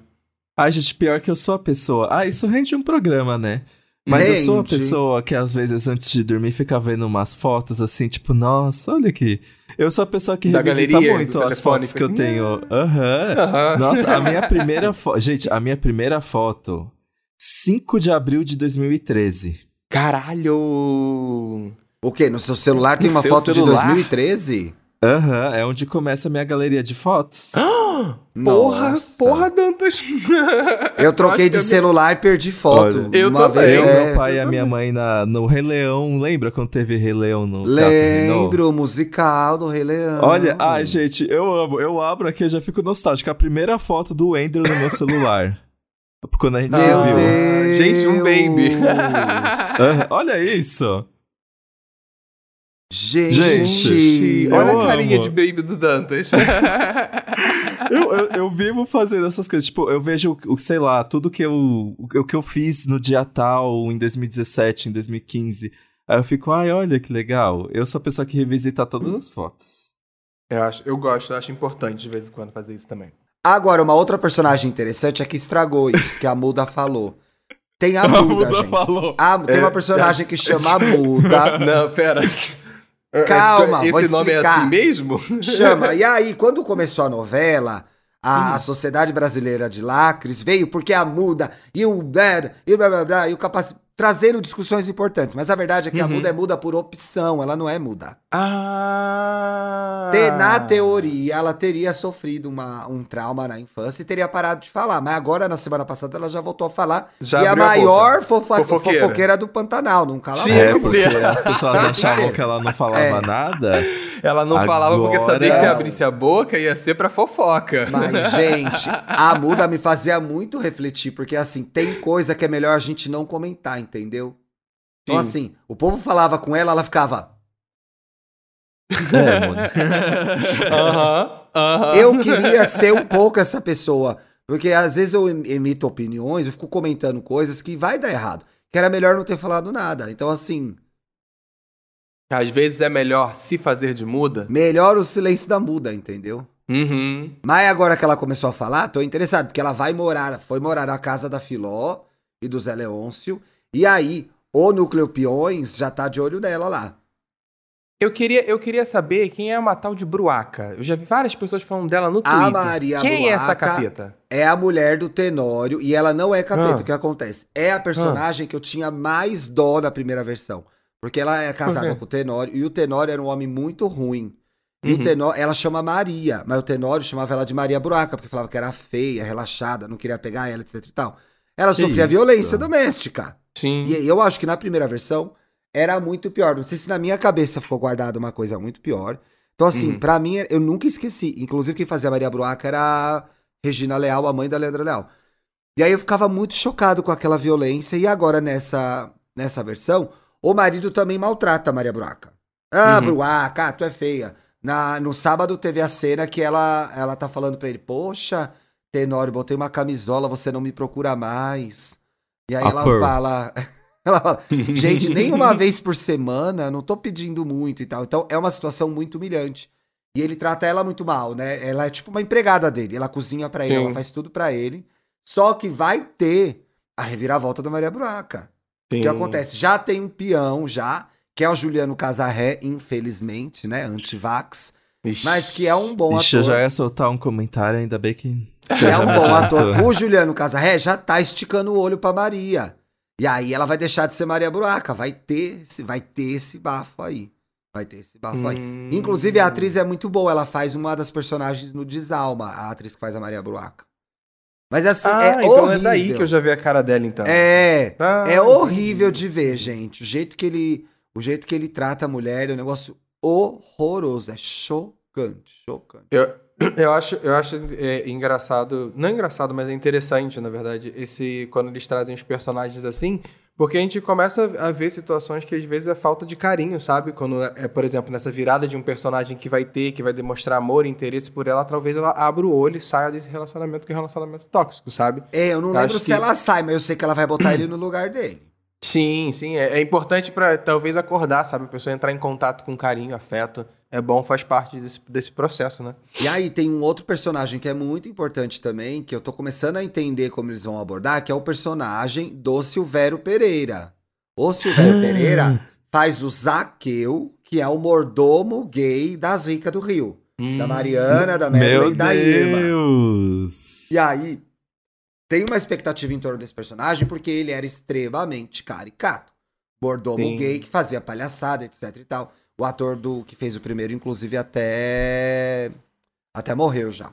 Ai, gente, pior que eu sou a pessoa. Ah, isso rende um programa, né? Mas eu sou a Rende. pessoa que às vezes antes de dormir fica vendo umas fotos assim, tipo, nossa, olha aqui. Eu sou a pessoa que Da revisita galeria, muito as fotos que eu assim, tenho. Aham. Nossa, a minha primeira foto. Gente, a minha primeira foto, 5 de abril de 2013. Caralho! O quê? No seu celular tem No uma foto de celular? 2013? Aham, é onde começa a minha galeria de fotos. Porra, Nossa. porra, Dantas! Eu troquei de celular e perdi foto. Olha, eu uma também. vez. Eu, é, meu pai e a minha mãe na, no Rei Leão. Lembra quando teve Rei Leão no? Lembro, o musical do Rei Leão. Olha, ai, gente, eu amo. Eu abro aqui e já fico nostálgico. A primeira foto do Andrew no meu celular. Quando a gente se Meu viu. Deus. Gente, um baby. Olha isso. Gente, Gente, Olha a carinha amo. de baby do Dantas. Eu, eu, eu vivo fazendo essas coisas. Tipo, eu vejo, o sei lá, tudo que eu, o que- eu fiz no dia tal, em 2017, em 2015. Aí eu fico, ai, olha que legal. Eu sou a pessoa que revisita todas as fotos. eu, acho, eu gosto, eu acho importante de vez em quando fazer isso também. Agora, uma outra personagem interessante é que estragou isso, que a Muda falou. Tem a Muda, gente. falou. Ah, tem uma personagem que chama a Muda. Não, pera. Calma, Esse vou nome é explicar. assim mesmo? Chama. E aí, quando começou a novela, a, a Sociedade Brasileira de Lacres veio porque a Muda e o e blá blá blá e o capaz trazendo discussões importantes. Mas a verdade é que a Uhum. Muda é muda por opção, ela não é muda. Ah. Na teoria, ela teria sofrido uma, um trauma na infância e teria parado de falar. Mas agora, na semana passada, ela já voltou a falar. Já e a abriu a maior fofa- Fofoqueira. fofoqueira. do Pantanal, não cala a É, porque as pessoas achavam que ela não falava É. nada. Ela não falava porque Agora- sabia que se abrisse a boca ia ser pra fofoca. Mas, gente, a muda me fazia muito refletir, porque assim, tem coisa que é melhor a gente não comentar, entendeu? Então, Sim. assim, o povo falava com ela, ela ficava. É, mano. Aham, aham. Eu queria ser um pouco essa pessoa. Porque às vezes eu em- emito opiniões, eu fico comentando coisas que vai dar errado. Que era melhor não ter falado nada. Então, assim, Às vezes é melhor se fazer de muda. melhor o silêncio da muda, entendeu? Uhum. Mas agora que ela começou a falar, tô interessado, porque ela vai morar, foi morar na casa da Filó e do Zé Leôncio. E aí, o Núcleo Peões já tá de olho nela lá. Eu queria, eu queria saber quem é uma tal de Bruaca. Eu já vi várias pessoas falando dela no Twitter. A Maria quem é essa Bruaca capeta? É a mulher do Tenório e ela não é capeta. Ah. O que acontece? É a personagem que eu tinha mais dó na primeira versão. Porque ela é casada com o Tenório e o Tenório era um homem muito ruim. E Uhum. o Tenório, ela chama Maria, mas o Tenório chamava ela de Maria Buraca, porque falava que era feia, relaxada, não queria pegar ela, etc e tal. Ela Que sofria isso? violência doméstica. Sim. E eu acho que na primeira versão era muito pior. Não sei se na minha cabeça ficou guardada uma coisa muito pior. Então, assim, Uhum. pra mim, eu nunca esqueci. Inclusive, quem fazia a Maria Bruaca era a Regina Leal, a mãe da Leandra Leal. E aí eu ficava muito chocado com aquela violência. E agora, nessa, nessa versão, o marido também maltrata a Maria Bruaca. Ah, Uhum. Bruaca, ah, tu é feia. Na, no sábado teve a cena que ela, ela tá falando pra ele, poxa, Tenório, botei uma camisola, você não me procura mais. E aí A ela Pearl. fala... Ela fala, gente, nem uma vez por semana, não tô pedindo muito e tal. Então é uma situação muito humilhante. E ele trata ela muito mal, né? Ela é tipo uma empregada dele. Ela cozinha pra ele, Sim. ela faz tudo pra ele. Só que vai ter a reviravolta da Maria Buraca. O que acontece? Já tem um peão, já, que é o Juliano Casarré, infelizmente, né? Antivax. Ixi. Mas que é um bom Ixi, eu ator. já ia soltar um comentário, ainda bem que. Que é um bom ator. O Juliano Casarré já tá esticando o olho pra Maria. E aí ela vai deixar de ser Maria Buraca. Vai ter esse, vai ter esse bafo aí. Vai ter esse bafo aí. Hum. Inclusive, a atriz é muito boa. Ela faz uma das personagens no Desalma, a atriz que faz a Maria Bruaca. Mas assim, Ah, é então horrível. é daí que eu já vi a cara dela, então. É, Ah, é horrível de ver, gente. O jeito que ele, o jeito que ele trata a mulher é um negócio horroroso. É chocante, chocante. Eu, eu acho, eu acho é, engraçado, não engraçado, mas é interessante, na verdade, esse quando eles trazem os personagens assim, porque a gente começa a ver situações que às vezes é falta de carinho, sabe? Quando é, por exemplo, nessa virada de um personagem que vai ter, que vai demonstrar amor e interesse por ela, talvez ela abra o olho e saia desse relacionamento que é um relacionamento tóxico, sabe? É, eu não Eu lembro se que- ela sai, mas eu sei que ela vai botar ele no lugar dele. Sim, sim, é, é importante para talvez acordar, sabe? A pessoa entrar em contato com carinho, afeto, é bom, faz parte desse, desse processo, né? E aí tem um outro personagem que é muito importante também, que eu tô começando a entender como eles vão abordar, que é o personagem do Silvério Pereira. O Silvério Pereira faz o Zaqueu, que é o mordomo gay das ricas do Rio. Da Hum. Mariana, da Madeline e da Irma. Deus! E aí, tem uma expectativa em torno desse personagem, porque ele era extremamente caricato. Mordomo Sim. gay que fazia palhaçada, etc e tal. O ator do que fez o primeiro, inclusive, até. Até morreu já.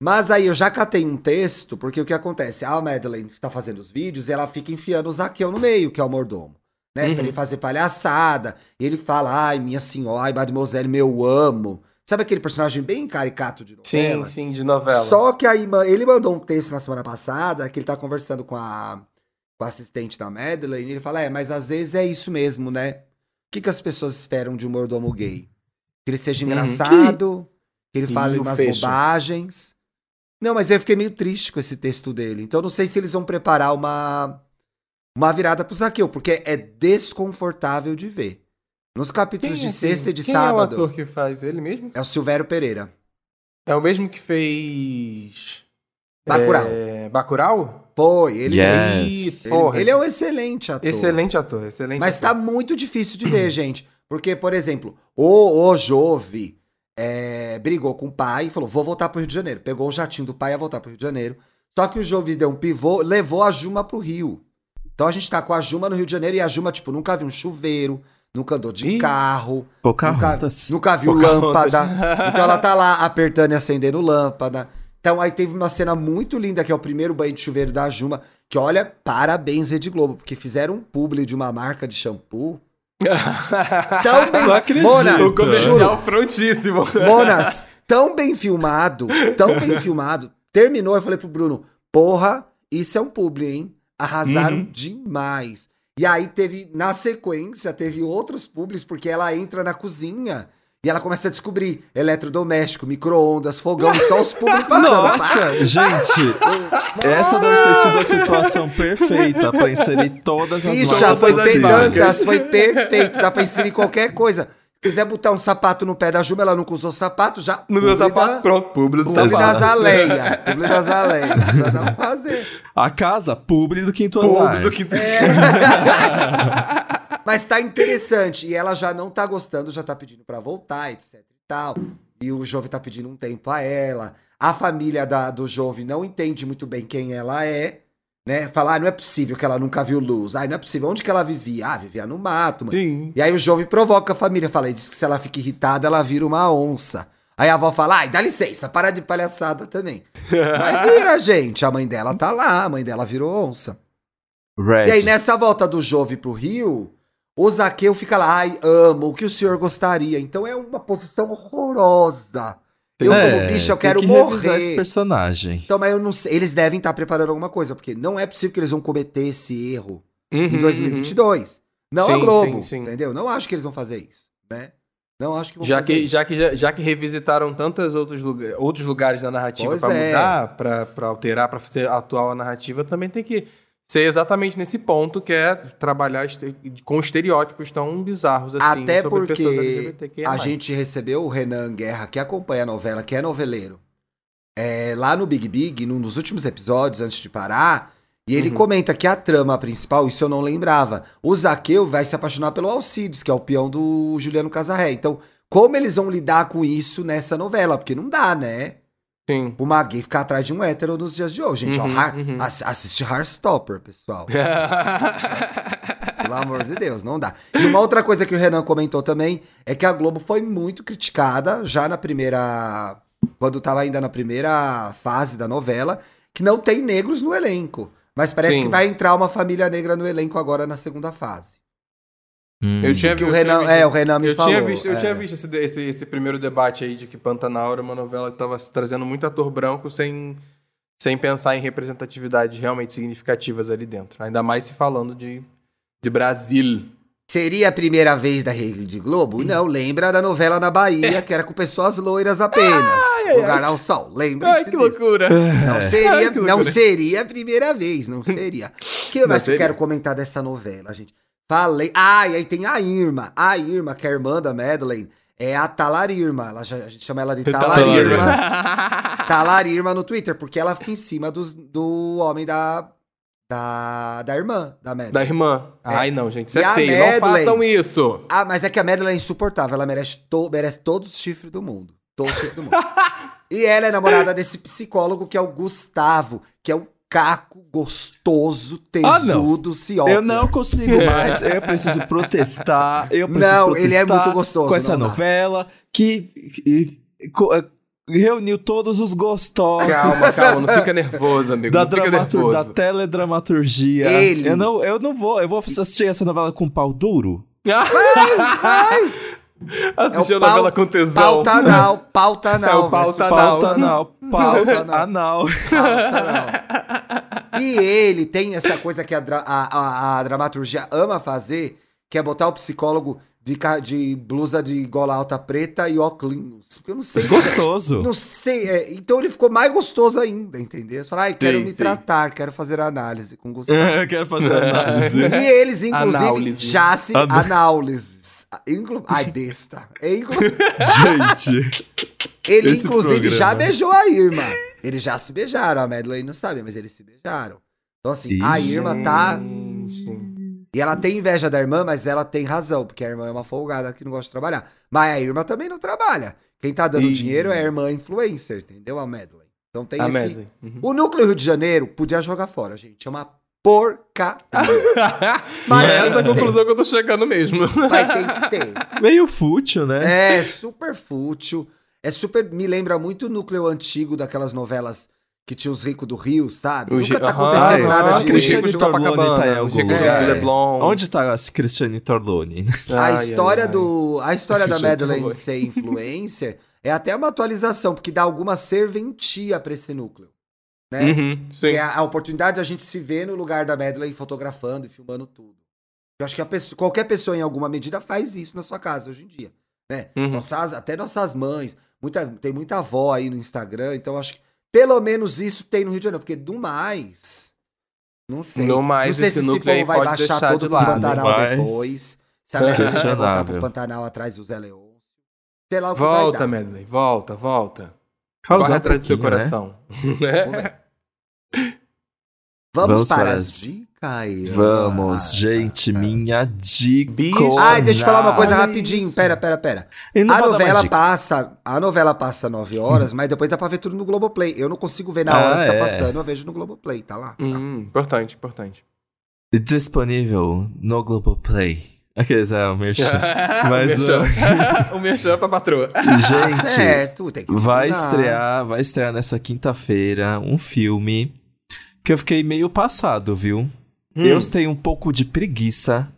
Mas aí eu já catei um texto, porque o que acontece? A Madeline tá fazendo os vídeos e ela fica enfiando o Zaqueu no meio, que é o mordomo. Né? Uhum. Pra ele fazer palhaçada. E ele fala, ai, minha senhora, ai, mademoiselle, meu amo. Sabe aquele personagem bem caricato de Sim, novela? sim, de novela. Só que aí ele mandou um texto na semana passada que ele tá conversando com a, com a assistente da Madeline e ele fala: É, mas às vezes é isso mesmo, né? O que, que as pessoas esperam de um mordomo gay? Que ele seja Uhum. engraçado, que ele E fale umas fecho? bobagens. Não, mas eu fiquei meio triste com esse texto dele. Então não sei se eles vão preparar uma, uma virada pro Zaqueu, porque é desconfortável de ver. Nos capítulos de sexta e de quem é o sábado, ator que faz ele mesmo? é o Silvério Pereira. É o mesmo que fez... Bacurau. É... Bacurau? Foi, ele. Yes. Ele, ele é um excelente ator. Excelente ator, excelente Mas tá ator. muito difícil de ver, gente. Porque, por exemplo, o, o Jove é, brigou com o pai e falou: vou voltar pro Rio de Janeiro. Pegou o jatinho do pai a voltar pro Rio de Janeiro. Só que o Jove deu um pivô, levou a Juma pro Rio. Então a gente tá com a Juma no Rio de Janeiro e a Juma, tipo, nunca viu um chuveiro, nunca andou de Ih. carro, nunca, Pocahontas. nunca viu Pocahontas. lâmpada. Então ela tá lá apertando e acendendo lâmpada. Então aí teve uma cena muito linda, que é o primeiro banho de chuveiro da Juma. Que olha, parabéns, Rede Globo, porque fizeram um publi de uma marca de shampoo. Tão bem, Não acredito. Mona, o comercial prontíssimo. Monas, tão bem filmado, tão bem filmado. Terminou, eu falei pro Bruno, porra, isso é um publi, hein? Arrasaram Uhum. demais. E aí teve, na sequência, teve outros publis, porque ela entra na cozinha e ela começa a descobrir eletrodoméstico, micro-ondas, fogão, só os publis passando. Nossa, gente, essa deve ter sido a situação perfeita pra inserir todas as já foi marcas. tantas, foi perfeito. Dá pra inserir qualquer coisa. Se quiser botar um sapato no pé da Juma, ela nunca usou sapato, já. No meu publi sapato, da- pronto, público do Publi da sapato. Zaleia. Publi da Zaleia. Já dá pra fazer. A casa, publi do quinto andar. Público que Mas tá interessante. E ela já não tá gostando, já tá pedindo pra voltar, etc e tal. E o Jove tá pedindo um tempo a ela. A família da, do Jove não entende muito bem quem ela é. Né? Falar, ah, não é possível que ela nunca viu luz. Ah, não é possível. Onde que ela vivia? Ah, vivia no mato. mano. Sim. E aí o Jove provoca a família. Fala, e diz que se ela fica irritada, ela vira uma onça. Aí a avó fala, ai, dá licença, para de palhaçada também. Mas vira, gente. A mãe dela tá lá, a mãe dela virou onça. Red. E aí, nessa volta do Jove pro Rio, o Zaqueu fica lá, ai, amo, o que o senhor gostaria? Então é uma posição horrorosa. Eu, É, como bicho, eu quero que revisar esse morrer. personagem. Então, mas eu não sei, eles devem estar preparando alguma coisa, porque não é possível que eles vão cometer esse erro Uhum, em 2022. Não Sim, a Globo, sim, sim. entendeu? Não acho que eles vão fazer isso, né? Não acho que vão Já fazer que, isso. já, que, já, já que revisitaram tantos outros, lugar, outros lugares da narrativa Pois pra é. mudar, pra, pra alterar, pra fazer atual a narrativa, também tem que ser exatamente nesse ponto que é trabalhar este- com estereótipos tão bizarros assim Até porque a gente recebeu o Renan Guerra, que acompanha a novela, que é noveleiro, é, lá no Big Big, num dos últimos episódios, antes de parar, e ele Uhum. comenta que a trama principal, isso eu não lembrava, o Zaqueu vai se apaixonar pelo Alcides, que é o peão do Juliano Casarré. Então, como eles vão lidar com isso nessa novela? Porque não dá, né? Sim. Uma gay ficar atrás de um hétero nos dias de hoje. Gente, ó, Uhum, Har- uhum. ass- assiste Heartstopper, pessoal. Pelo amor de Deus, não dá. E uma outra coisa que o Renan comentou também é que a Globo foi muito criticada já na primeira. Quando tava ainda na primeira fase da novela, que não tem negros no elenco. Mas parece Sim. que vai entrar uma família negra no elenco agora na segunda fase. Hum. Eu tinha que o Renan, visto- é, o Renan me eu falou. tinha visto, eu é. tinha visto esse, esse, esse primeiro debate aí de que Pantanal era uma novela que tava trazendo muito ator branco sem, sem pensar em representatividades realmente significativas ali dentro. Ainda mais se falando de, de Brasil. Seria a primeira vez da Rede Globo? Não, lembra da novela na Bahia, que era com pessoas loiras apenas. Lugar ao sol. Lembra-se Ai, que disso. loucura! Não seria, Ai, que não loucura. seria a primeira vez, não seria. O que mais eu quero comentar dessa novela, gente? Falei. Ah, e aí tem a Irma. A Irma, que é a irmã da Madeleine, é a Talarirma. Ela já, a gente chama ela de Talarirma. Talarirma. No Twitter, porque ela fica em cima dos, do homem da, da, da irmã da Madeleine. Da irmã. É. Ai, não, gente, isso E é a feio. Não Madeleine? façam isso. Ah, mas é que a Madeleine é insuportável. Ela merece, to merece todos os chifres do mundo. Todos os chifres do mundo. e ela é namorada desse psicólogo que é o Gustavo, que é um caco gostoso, Ah, não. tesudo, cioca. Eu não consigo mais, eu preciso protestar. Eu preciso Não, protestar ele é muito gostoso, Com essa novela que, que- co- eh, reuniu todos os gostosos. Calma, calma, não fica nervoso, amigo. Da, não fica dramatur- da nervoso. teledramaturgia. Ele- Eu não, eu não vou. Eu vou assistir essa novela com pau duro. Assistiu É a pau- novela com tesão. Pauta anal, pauta É anal. o pauta anal. Pauta anal. Pauta anal. pauta anal. E ele tem essa coisa que a, dra- a, a- a dramaturgia ama fazer, que é botar o psicólogo de, de blusa de gola alta preta e óculos. Eu não sei. Gostoso. Não sei, é, então ele ficou mais gostoso ainda, entendeu? Você fala, ai, quero Sim, me sim. tratar, quero fazer análise com Gustavo. Eu quero fazer análise. e eles, inclusive, Análise. já se análises. Inclu... Ai, besta. É, inclu- Gente. Ele, inclusive, já programa. beijou a Irma. Eles já se beijaram, a Madeleine não sabe, mas eles se beijaram. Então, assim, a Ih. Irma tá. E ela tem inveja da irmã, mas ela tem razão, porque a irmã é uma folgada que não gosta de trabalhar. Mas a Irma também não trabalha. Quem tá dando Ih. dinheiro é a irmã influencer, entendeu? A Madeleine. Então tem A esse. Uhum. O núcleo Rio de Janeiro podia jogar fora, gente. É uma porca. Mas essa é a ter. conclusão que eu tô chegando mesmo. Mas tem que ter. Meio fútil, né? É super fútil. É super. Me lembra muito o núcleo antigo daquelas novelas que tinha os ricos do Rio, sabe? Os Nunca tá acontecendo ah, nada ah, de Cristiane de Torlone tá lugar. do Leblon. Onde tá a Cristiane Torlone? A Ai, história ai, ai. do. A história da Cristiane Madeleine ser influencer é até uma atualização, porque dá alguma serventia pra esse núcleo. Né? Uhum, é a oportunidade de a gente se ver no lugar da Madeleine fotografando e filmando tudo. Eu acho que a pessoa- qualquer pessoa, em alguma medida, faz isso na sua casa hoje em dia. Né? Uhum. Nossas, até nossas mães. Muita, tem muita avó aí no Instagram, então eu acho que pelo menos isso tem no Rio de Janeiro. Porque do mais. Não sei. No mais, não sei esse se esse núcleo aí povo vai pode baixar todo de pro lado. Pantanal depois. Se a Madeleine vai voltar pro. Pantanal atrás do Zé Leão. Sei lá o que Volta, vai dar. Medley. Volta, volta. Causar atrás do seu pouquinho, né? Vamos. Vamos, para para as as- dicas. Vamos, gente, minha dica. Bicho. Ai, deixa eu falar uma coisa Olha rapidinho. isso. Pera, pera, pera. A novela passa, a novela passa 9 horas, mas depois dá pra ver tudo no Globoplay. Eu não consigo ver na Ah, hora que tá é. passando, eu vejo no Globoplay, tá lá. Tá. Hum, importante, importante. Disponível no Globoplay. Aqueles é o merchan. Mas, o merchan. o merchan pra patroa. Tá Gente, certo, tem que vai estrear, vai estrear nessa quinta-feira um filme que eu fiquei meio passado, viu? Hum. Eu tenho um pouco de preguiça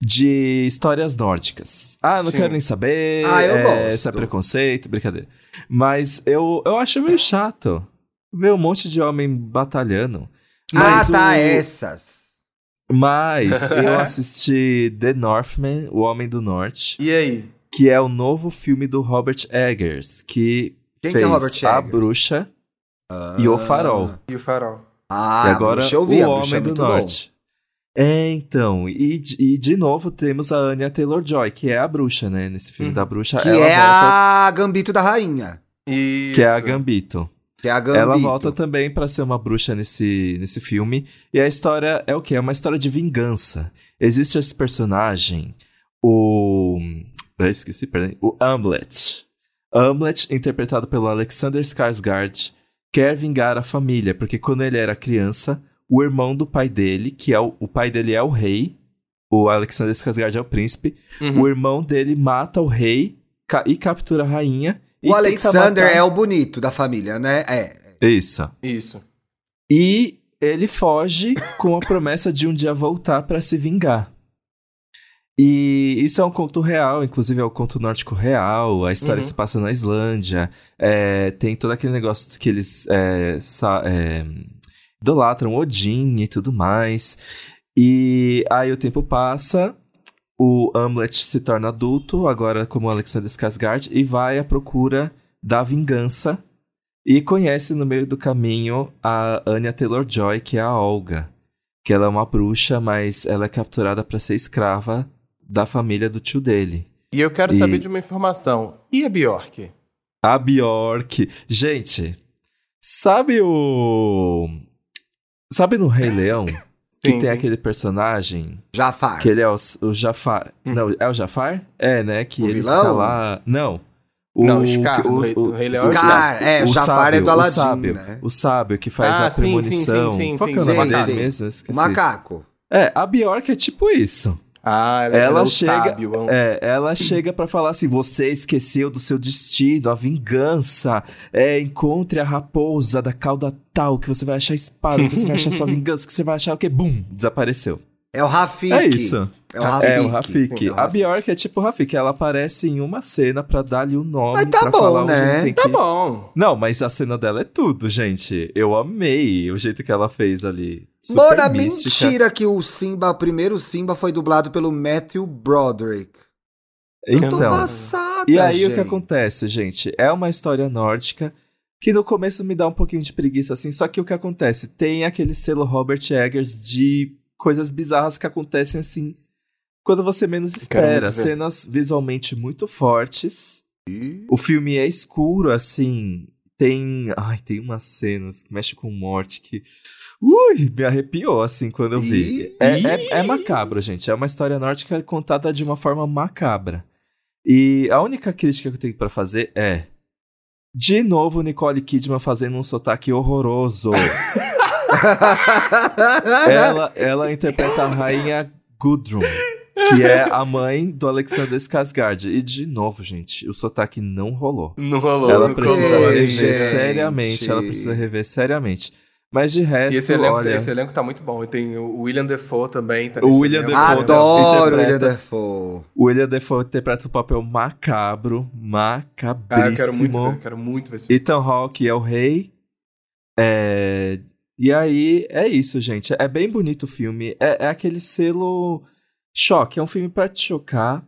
de histórias nórdicas. Ah, não Sim. quero nem saber. Ah, eu é, gosto. Se é preconceito, brincadeira. Mas eu, eu acho meio chato ver um monte de homem batalhando. Ah, Mas tá, o- essas. Mas eu assisti The Northman, O Homem do Norte, E aí? que é o novo filme do Robert Eggers, que Quem que fez é Robert A Eggers? Bruxa Ah. e O Farol. E o farol? Ah, e agora bruxa eu vi, o a bruxa é Homem do muito bom. Norte. É, então, e, de- e de novo temos a Anya Taylor-Joy, que é a bruxa, né? Nesse filme Hum. da bruxa, Que ela é volta, a Gambito da Rainha. Isso. que é a Gambito. Que é a Gambito. Ela volta também pra ser uma bruxa nesse, nesse filme. E a história é o quê? É uma história de vingança. Existe esse personagem, o. Eu esqueci, perdão. O Hamlet. Hamlet, interpretado pelo Alexander Skarsgård, quer vingar a família, porque quando ele era criança, o irmão do pai dele, que é o, o pai dele é o rei, o Alexander Skarsgård é o príncipe, Uhum. o irmão dele mata o rei ca- e captura a rainha. O Alexander matar- é o bonito da família, né? É. Isso. Isso. E ele foge com a promessa de um dia voltar pra se vingar. E isso é um conto real, inclusive é um conto nórdico real. A história Uhum. se passa na Islândia. é, tem todo aquele negócio que eles é, sa- é, idolatram Odin e tudo mais. E aí o tempo passa, o Hamlet se torna adulto, agora como Alexander Skarsgård, e vai à procura da vingança e conhece no meio do caminho a Anya Taylor-Joy, que é a Olga. Que ela é uma bruxa, mas ela é capturada para ser escrava da família do tio dele. E eu quero E- saber de uma informação. E a Bjork? A Bjork. Gente, sabe o. Sabe no Rei Leão? Que Sim, tem sim. aquele personagem Jafar. que ele é o, o Jafar. Hum. Não, é o Jafar? É, né? Que O ele vilão? fica lá. Não. O, Não, Scar, no Rei- no Rei Leão é o Scar, é, o Jafar é do o Aladdin, sábio, né? O sábio que faz Ah, a sim, sim, premonição. sim, sim, Qual que é o sim, nome sim, dele sim. mesmo? O Esqueci. macaco. É, a Bjork é tipo isso. Ah, ela, Ela ela é chega- sábio. É, ela chega pra falar assim: você esqueceu do seu destino, a vingança. É, encontre a raposa da cauda tal, que você vai achar espada, que você vai achar sua vingança, que você vai achar o quê? Bum! Desapareceu. É o Rafik. É isso. É o Rafik. É, o Rafik. É o A. Bjork é tipo o Rafik, ela aparece em uma cena pra dar-lhe o nome, Mas tá pra bom, né? tem que Tá bom. Não, mas a cena dela é tudo, gente. Eu amei o jeito que ela fez ali. Super Mona, mística. mentira que o Simba, o primeiro Simba foi dublado pelo Matthew Broderick. Eu tô Então, passada, e aí o que gente. acontece, gente? É uma história nórdica que no começo me dá um pouquinho de preguiça, assim. Só que o que acontece? Tem aquele selo Robert Eggers de coisas bizarras que acontecem, assim, quando você menos espera. Cenas visualmente muito fortes. Ih, O filme é escuro, assim. Tem. Ai, tem umas cenas que mexe com morte que. Ui, me arrepiou, assim, quando eu vi. Ih. É, é, é macabro, gente. É uma história nórdica contada de uma forma macabra. E a única crítica que eu tenho pra fazer é. De novo, Nicole Kidman fazendo um sotaque horroroso. ela, ela interpreta a rainha Gudrun, que é a mãe do Alexander Skarsgård. E de novo, gente, o sotaque não rolou. Não rolou. Ela não precisa colou. Ei, rever gente. seriamente. Ela precisa rever seriamente. Mas de E resto, esse elenco, olha. esse elenco tá muito bom. E tem o William Defoe também. Tá O William elenco. Dafoe Adoro o William Dafoe. O William Defoe interpreta o papel macabro, macabríssimo. Ah, eu quero muito ver. Quero muito ver esse filme. Ethan Hawke é o rei. É... E aí, é isso, gente. É bem bonito o filme. É, é aquele selo choque. É um filme pra te chocar.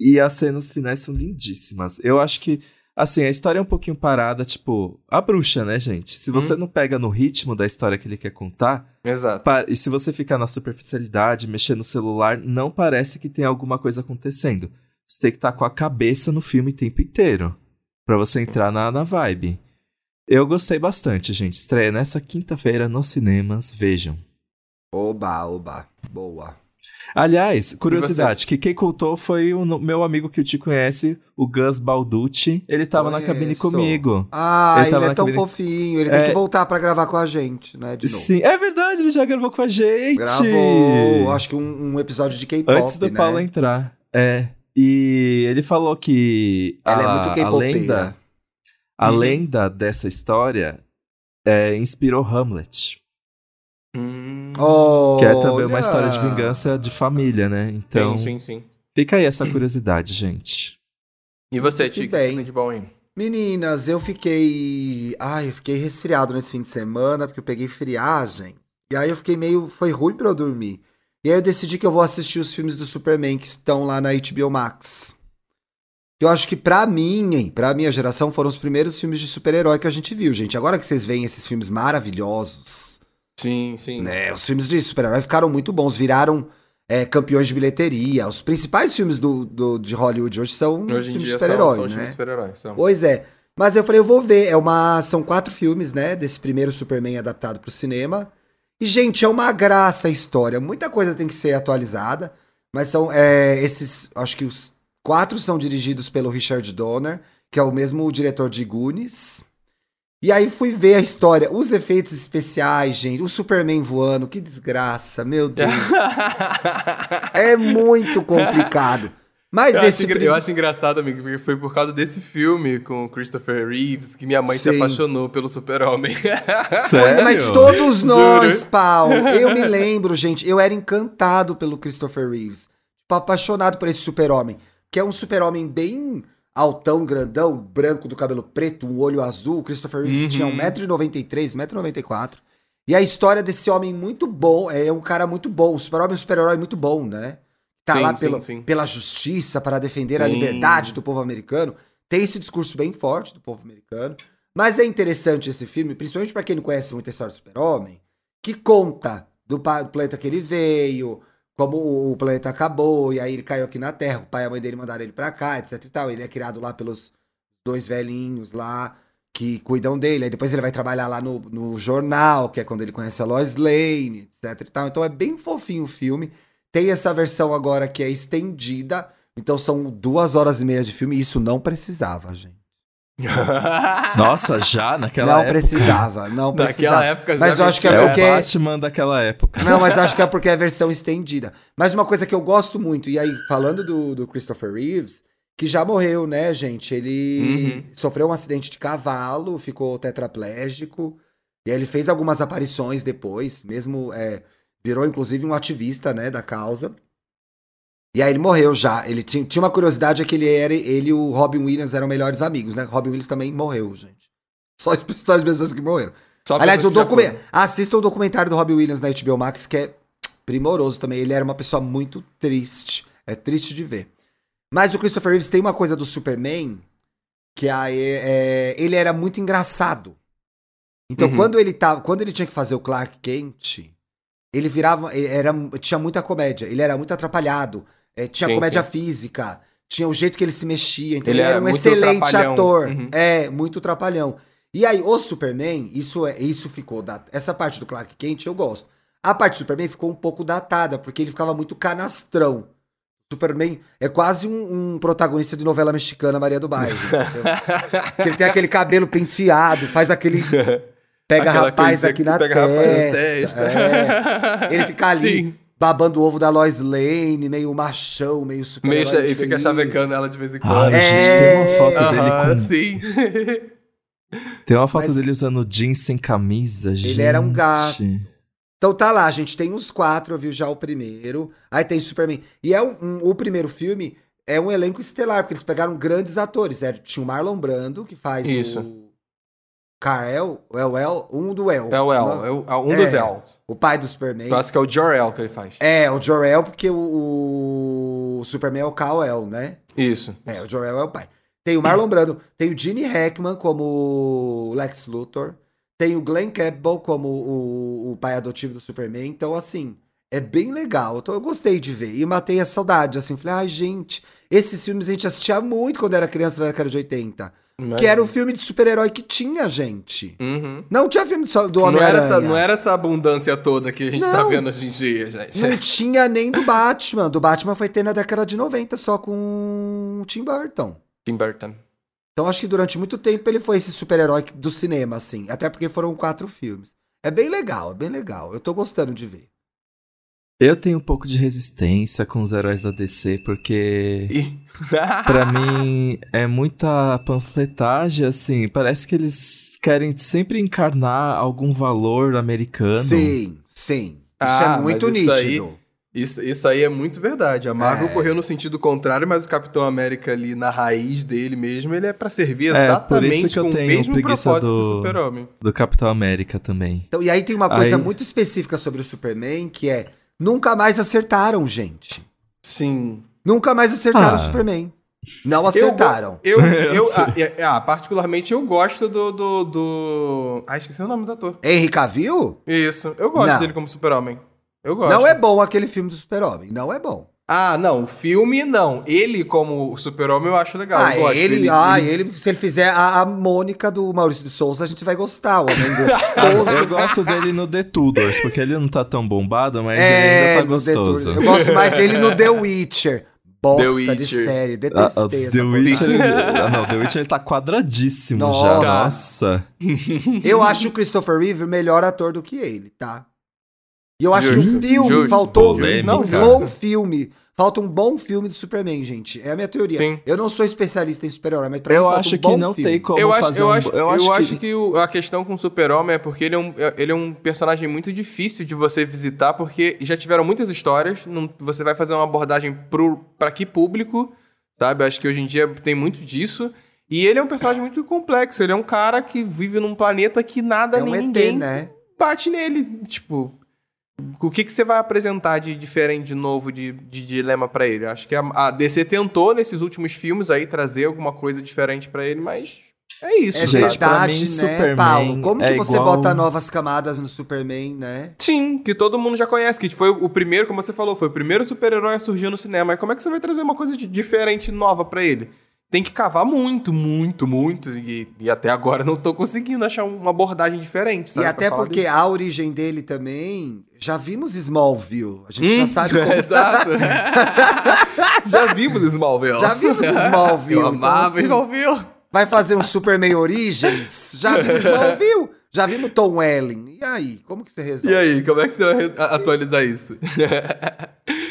E as cenas finais são lindíssimas. Eu acho que, assim, a história é um pouquinho parada, tipo, a bruxa, né, gente? Se você Hum. não pega no ritmo da história que ele quer contar, Exato. e se você ficar na superficialidade, mexer no celular, não parece que tem alguma coisa acontecendo. Você tem que estar com a cabeça no filme o tempo inteiro. Pra você entrar na, na vibe. Eu gostei bastante, gente. Estreia nessa quinta-feira nos cinemas. Vejam. Oba, oba. Boa. Aliás, curiosidade, que quem contou foi o meu amigo que te conhece, o Gus Balducci. Ele tava na cabine Conheço. comigo. Ah, Ele ele, é tão cabine- fofinho. Ele tem É. que voltar pra gravar com a gente, né? De novo. Sim, é verdade, ele já gravou com a gente. Gravou, acho que um, um episódio de K-pop, Antes do né? Paulo entrar. É. E ele falou que Ela é a, muito a K-popeira. lenda, a Uhum. lenda dessa história é, inspirou Hamlet. Hum, Oh, Que é também uma história de vingança de família, né? Então, sim, sim, sim. fica aí essa curiosidade, gente. E você, Tic? bem. Tudo de bom, hein? Meninas, eu fiquei. Ai, eu fiquei resfriado nesse fim de semana, porque eu peguei friagem. E aí eu fiquei meio. Foi ruim pra eu dormir. E aí eu decidi que eu vou assistir os filmes do Superman que estão lá na HBO Max. Eu acho que pra mim, pra minha geração, foram os primeiros filmes de super-herói que a gente viu, gente. Agora que vocês veem esses filmes maravilhosos, Sim, sim. né? Os filmes de super-herói ficaram muito bons, viraram é, campeões de bilheteria. Os principais filmes do, do- de Hollywood hoje são Hoje filmes de super-herói, filmes né? de super-herói. são. Pois é. Mas eu falei, eu vou ver. É uma, são quatro filmes, né? Desse primeiro Superman adaptado pro cinema. E, gente, é uma graça a história. Muita coisa tem que ser atualizada. Mas são é, esses. Acho que os quatro são dirigidos pelo Richard Donner, que é o mesmo diretor de Goonies. E aí fui ver a história, os efeitos especiais, gente, o Superman voando, que desgraça, meu Deus. é muito complicado. Mas Eu, esse acho, prim- eu acho engraçado, amigo, porque foi por causa desse filme com o Christopher Reeves que minha mãe se Sim. apaixonou pelo Super-Homem. Sério? Mas todos nós, Juro. Paulo. Eu me lembro, gente, eu era encantado pelo Christopher Reeves. Tipo, apaixonado por esse super-homem. Que é um super-homem bem altão, grandão, branco, do cabelo preto, um olho azul. O Christopher Reeves Uhum. tinha 1,93m, 1,94m. E a história desse homem muito bom, é um cara muito bom. O super-homem é um super-herói muito bom, né? Tá Sim, lá pelo, sim. pela justiça, para defender a liberdade do povo americano. Tem esse discurso bem forte do povo americano. Mas é interessante esse filme, principalmente para quem não conhece muito a história do super-homem, que conta do planeta que ele veio, como o, planeta acabou, e aí ele caiu aqui na Terra, o pai e a mãe dele mandaram ele pra cá, etc e tal. Ele é criado lá pelos dois velhinhos lá que cuidam dele. Aí depois ele vai trabalhar lá no, no jornal, que é quando ele conhece a Lois Lane, etc e tal. Então é bem fofinho o filme. Tem essa versão agora que é estendida. Então são duas horas e meia de filme. Isso não precisava, gente. Nossa, já naquela não época. precisava, não Naquela precisava. época já Mas eu acho que é É porque- o Batman daquela época. Não, mas acho que é porque é a versão estendida. Mas uma coisa que eu gosto muito, e aí, falando do, do Christopher Reeves, que já morreu, né, gente? Ele Uhum. sofreu um acidente de cavalo, ficou tetraplégico. E aí ele fez algumas aparições depois, mesmo. é, virou, inclusive, um ativista, né, da causa. E aí ele morreu já. Ele tinha, tinha uma curiosidade, é que ele, era, ele e o Robin Williams eram melhores amigos, né? Robin Williams também morreu, gente. Só as histórias de pessoas que morreram. Só Aliás, o foram. Assista o documentário do Robbie Williams na HBO Max, que é primoroso também. Ele era uma pessoa muito triste. É triste de ver. Mas o Christopher Reeves tem uma coisa do Superman que aí, é, ele era muito engraçado. Então, Uhum. quando ele tava, quando ele tinha que fazer o Clark Kent, ele virava, ele era, tinha muita comédia. Ele era muito atrapalhado. É, tinha Sim, comédia sim. física. Tinha o jeito que ele se mexia. Então, Ele ele, era um excelente trapalhão. ator. Uhum. É, muito trapalhão. E aí, o Superman, isso, é, isso ficou. Dat... Essa parte do Clark Kent eu gosto. A parte do Superman ficou um pouco datada, porque ele ficava muito canastrão. Superman é quase um, um protagonista de novela mexicana Maria do Bairro. ele tem aquele cabelo penteado, faz aquele. Pega Aquela rapaz aqui na pega rapaz na testa. testa. é. Ele fica ali Sim. Babando o ovo da Lois Lane, meio machão, meio super. Meio e fica chavecando ela de vez em Ah, quando. gente, tem uma foto Aham, dele com. sim. Tem uma foto Mas- dele usando jeans sem camisa, gente. era um gato. Então tá lá, gente. Tem os quatro, eu vi já o primeiro. Aí tem Superman. E é um, um- o primeiro filme é um elenco estelar, porque eles pegaram grandes atores. É, tinha o Marlon Brando, que faz Isso. o. Carl, é o El, um do El. É o El, Não, é é um dos É. El. O pai do Superman. Eu acho que é o Jor-El que ele faz. É, o Jor-El, porque o, o Superman é o Kal-El, né? Isso. É, o Jor-El é o pai. Tem o Marlon Brando, tem o Gene Hackman como Lex Luthor, tem o Glenn Campbell como o, o pai adotivo do Superman. Então, assim, é bem legal. Então, eu gostei de ver. E matei a saudade, assim. Falei, ai, gente, esses filmes a gente assistia muito quando era criança na década de 80. Que era o filme de super-herói que tinha, gente. Uhum. Não tinha filme do Homem-Aranha. não era essa abundância toda que a gente tá Não. vendo hoje em dia, gente. Não tinha nem do Batman. Do Batman foi ter na década de 90, só com o Tim Burton. Tim Burton. Então acho que durante muito tempo ele foi esse super-herói do cinema, assim. Até porque foram quatro filmes. É bem legal, é bem legal. Eu tô gostando de ver. Eu tenho um pouco de resistência com os heróis da DC, porque Ih. pra mim é muita panfletagem, assim. Parece que eles querem sempre encarnar algum valor americano. Sim, sim. Isso Ah, é muito mas isso aí- nítido. Isso, isso aí é muito verdade. A Marvel É. correu no sentido contrário, mas o Capitão América ali na raiz dele mesmo, ele é pra servir É, exatamente por isso que eu com o tenho mesmo preguiça propósito do do- Super-Homem. Do Capitão América também. Então, e aí tem uma coisa Aí- muito específica sobre o Superman, que é nunca mais acertaram, gente. Sim. Nunca mais acertaram Ah. o Superman. Não acertaram. Eu, eu, eu, ah, é- ah, particularmente, eu gosto do, do, do... Ah, esqueci o nome do ator. Henry Cavill? Isso, eu gosto Não. dele como super-homem. Eu gosto. Não é bom aquele filme do Super-Homem. Não é bom. Ah, não, o filme não. Ele como super-homem eu acho legal. Ah, eu gosto. ele, ah, ele, se ele fizer a, a Mônica do Maurício de Souza, a gente vai gostar. O homem gostoso. Eu gosto dele no The Tudors, porque ele não tá tão bombado, mas ele é, ainda tá no The gostoso. Eu gosto mais dele no The Witcher. Bosta The de Witcher. série. Ah, Detestei ah, essa The. Witcher, ele- ah, não, The Witcher ele tá quadradíssimo Nossa. já. Nossa. Eu acho o Christopher Reeve melhor ator do que ele, tá? E eu acho que Justo, o filme justo. faltou Polêmica. um bom filme. Falta um bom filme de Superman, gente. É a minha teoria. Sim. Eu não sou especialista em super-herói, mas pra Eu mim falta acho um que bom não filme. tem como eu acho, fazer eu um... acho, eu acho que... o- a questão com o Super-Homem é porque ele é, um, ele é um personagem muito difícil de você visitar, porque já tiveram muitas histórias, não- você vai fazer uma abordagem pro, pra que público, sabe? Acho que hoje em dia tem muito disso. E ele é um personagem muito complexo, ele é um cara que vive num planeta que nada É um nem ET, ninguém né? bate nele. Tipo, o que, que você vai apresentar de diferente, de novo, de, de dilema pra ele? Acho que a, a DC tentou nesses últimos filmes aí trazer alguma coisa diferente pra ele, mas é isso. É sabe? pra verdade, mim, né, Superman Paulo? Como que é você igual- bota novas camadas no Superman, né? Sim, que todo mundo já conhece, que foi o primeiro, como você falou, foi o primeiro super-herói a surgir no cinema. Mas como é que você vai trazer uma coisa de diferente, nova pra ele? Tem que cavar muito, muito, muito. E, e até agora não tô conseguindo achar uma abordagem diferente, sabe? e até porque disso. a origem dele também. Já vimos Smallville. A gente Hum, já sabe como. Exato. já vimos Smallville. Já vimos Smallville. Eu então, amava assim, Smallville. Vai fazer um Superman Origins? Já vimos Smallville? Já vimos Tom Welling. E aí? Como que você resolve? E aí, como é que você vai a- atualizar isso?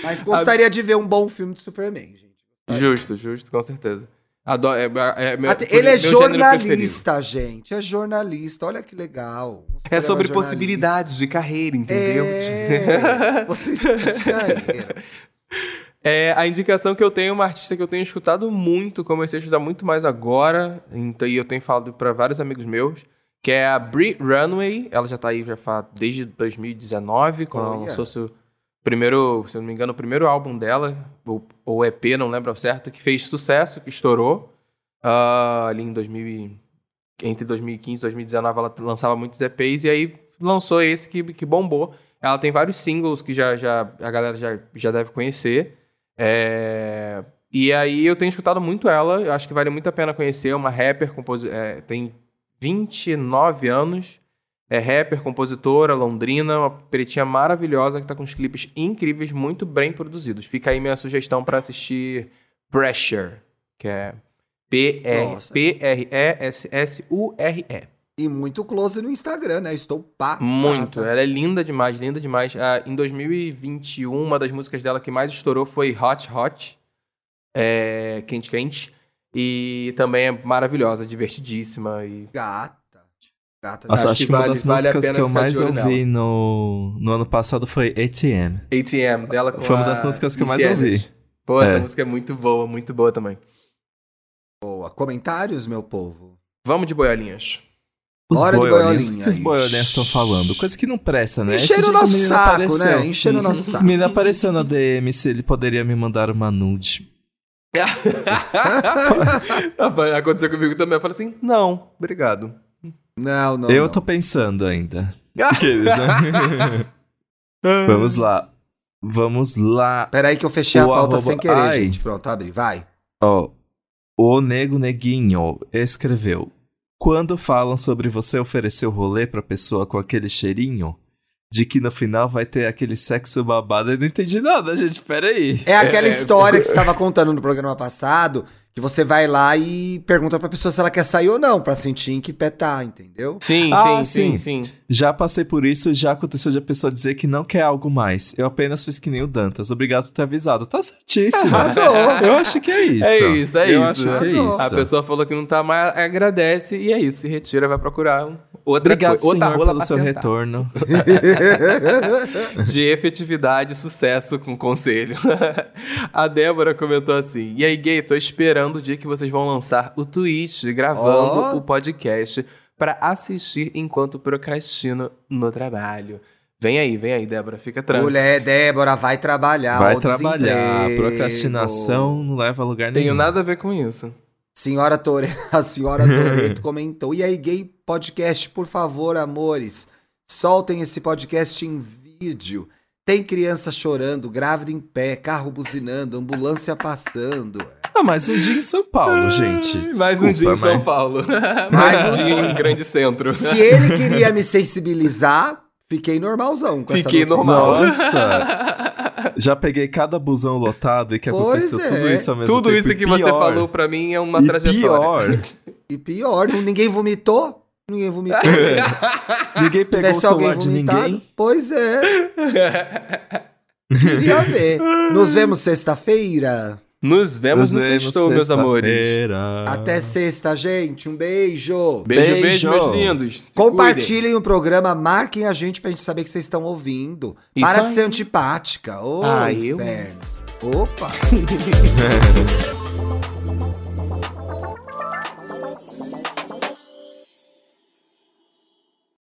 Mas gostaria de ver um bom filme de Superman, gente. justo, justo, com certeza. Adoro, é, é Até- meu ele é jornalista, gente. É jornalista. Olha que legal. É sobre possibilidades de carreira, entendeu? É, possibilidades de carreira. É, a indicação que eu tenho é uma artista que eu tenho escutado muito, comecei a estudar muito mais agora, então, e eu tenho falado para vários amigos meus, que é a Brie Runway. Ela já tá aí já faz, desde 2019, quando ela Olha. lançou seu primeiro, se não me engano, o primeiro álbum dela, ou, EP, não lembro ao certo, que fez sucesso, que estourou ah, ali em 2000 e- entre 2015 e 2019 ela lançava muitos EPs e aí lançou esse que, que bombou. Ela tem vários singles que já, já a galera já, já deve conhecer. É, E aí eu tenho escutado muito ela, acho que vale muito a pena conhecer. É uma rapper, composi... é, tem 29 anos, é rapper, compositora, londrina, uma pretinha maravilhosa que tá com uns clipes incríveis, muito bem produzidos. Fica aí minha sugestão para assistir Pressure, que é. P-R-E-S-S-U-R-E. E muito close no Instagram, né? Estou passada. Muito. Ela é linda demais, linda demais. Ah, em 2021, uma das músicas dela que mais estourou foi Hot Hot. É, quente Quente. E também é maravilhosa, divertidíssima. E... Gata. Gata. Nossa, Acho acho, que que uma vale- das vale músicas que eu mais ouvi no, no ano passado foi ATM. ATM dela com Foi uma das músicas que eu mais ouvi. Pô, essa É. música é muito boa, muito boa também. Boa. Comentários, meu povo? Vamos de boiolinhas. Os Hora de boiolinhas, o que os boiolinhas estão falando? Coisa que não presta, né? Enchendo o nosso saco, apareceu. né? Enchendo o nosso O saco. menino apareceu na DM se ele poderia me mandar uma nude. Aconteceu comigo também. Eu falei assim: não, obrigado. Não, não. eu não. tô pensando ainda. Aqueles, né? Vamos lá. Vamos lá. Peraí que eu fechei a O pauta arroba- sem querer, Ai. gente. Pronto, abre. Vai. Ó, o Nego Neguinho escreveu: Quando falam sobre você oferecer o rolê pra pessoa com aquele cheirinho, de que no final vai ter aquele sexo babado, eu não entendi nada, gente. Peraí. É aquela É, é. história que você estava contando no programa passado, que você vai lá e pergunta pra pessoa se ela quer sair ou não, pra sentir em que pé tá, entendeu? Sim, Ah, sim, sim, sim. sim. Já passei por isso, já aconteceu de a pessoa dizer que não quer algo mais. Eu apenas fiz que nem o Dantas. Obrigado por ter avisado. Tá certíssimo. Arrasou. Eu acho que é isso. É isso, é Eu isso. acho que é Arrasou. isso. A pessoa falou que não tá mais, agradece e é isso. Se retira, vai procurar um- outra Obrigado, coi- outra senhor, rola pelo seu sentar. retorno. De efetividade e sucesso com conselho. A Débora comentou assim: E aí, gay, tô esperando o dia que vocês vão lançar o Twitch gravando Ó. o podcast pra assistir enquanto procrastino no trabalho. Vem aí, vem aí, Débora, fica tranquila. Mulher, Débora, vai trabalhar. Vai trabalhar. desemprego. Procrastinação não leva a lugar Tenho nenhum. nada a ver com isso. Senhora Tore... A senhora Toreto comentou. E aí, gay podcast, por favor, amores, soltem esse podcast em vídeo. Tem criança chorando, grávida em pé, carro buzinando, ambulância passando. Ah, mais um dia em São Paulo, gente. Mais um dia em São mas- Paulo. Mais um dia em grande centro. Se ele queria me sensibilizar, fiquei normalzão com Fiquei essa notícia. normal. Nossa! Já peguei cada busão lotado e que Pois aconteceu é. tudo isso ao mesmo Tudo tempo. isso E que você pior, falou pra mim é uma e trajetória. pior, E pior, ninguém vomitou? Ninguém vomitou. ninguém pegou o Tivesse alguém celular de ninguém. Pois é. Queria ver. Nos vemos sexta-feira. Nos vemos no vemos sextou, meus amores. Até sexta, gente. Um beijo. Beijo, beijo, Beijo. meus lindos. Se Compartilhem o programa, marquem a gente pra gente saber que vocês estão ouvindo. Isso Para de aí. ser antipática. Ô, Ah, eu? inferno. Opa.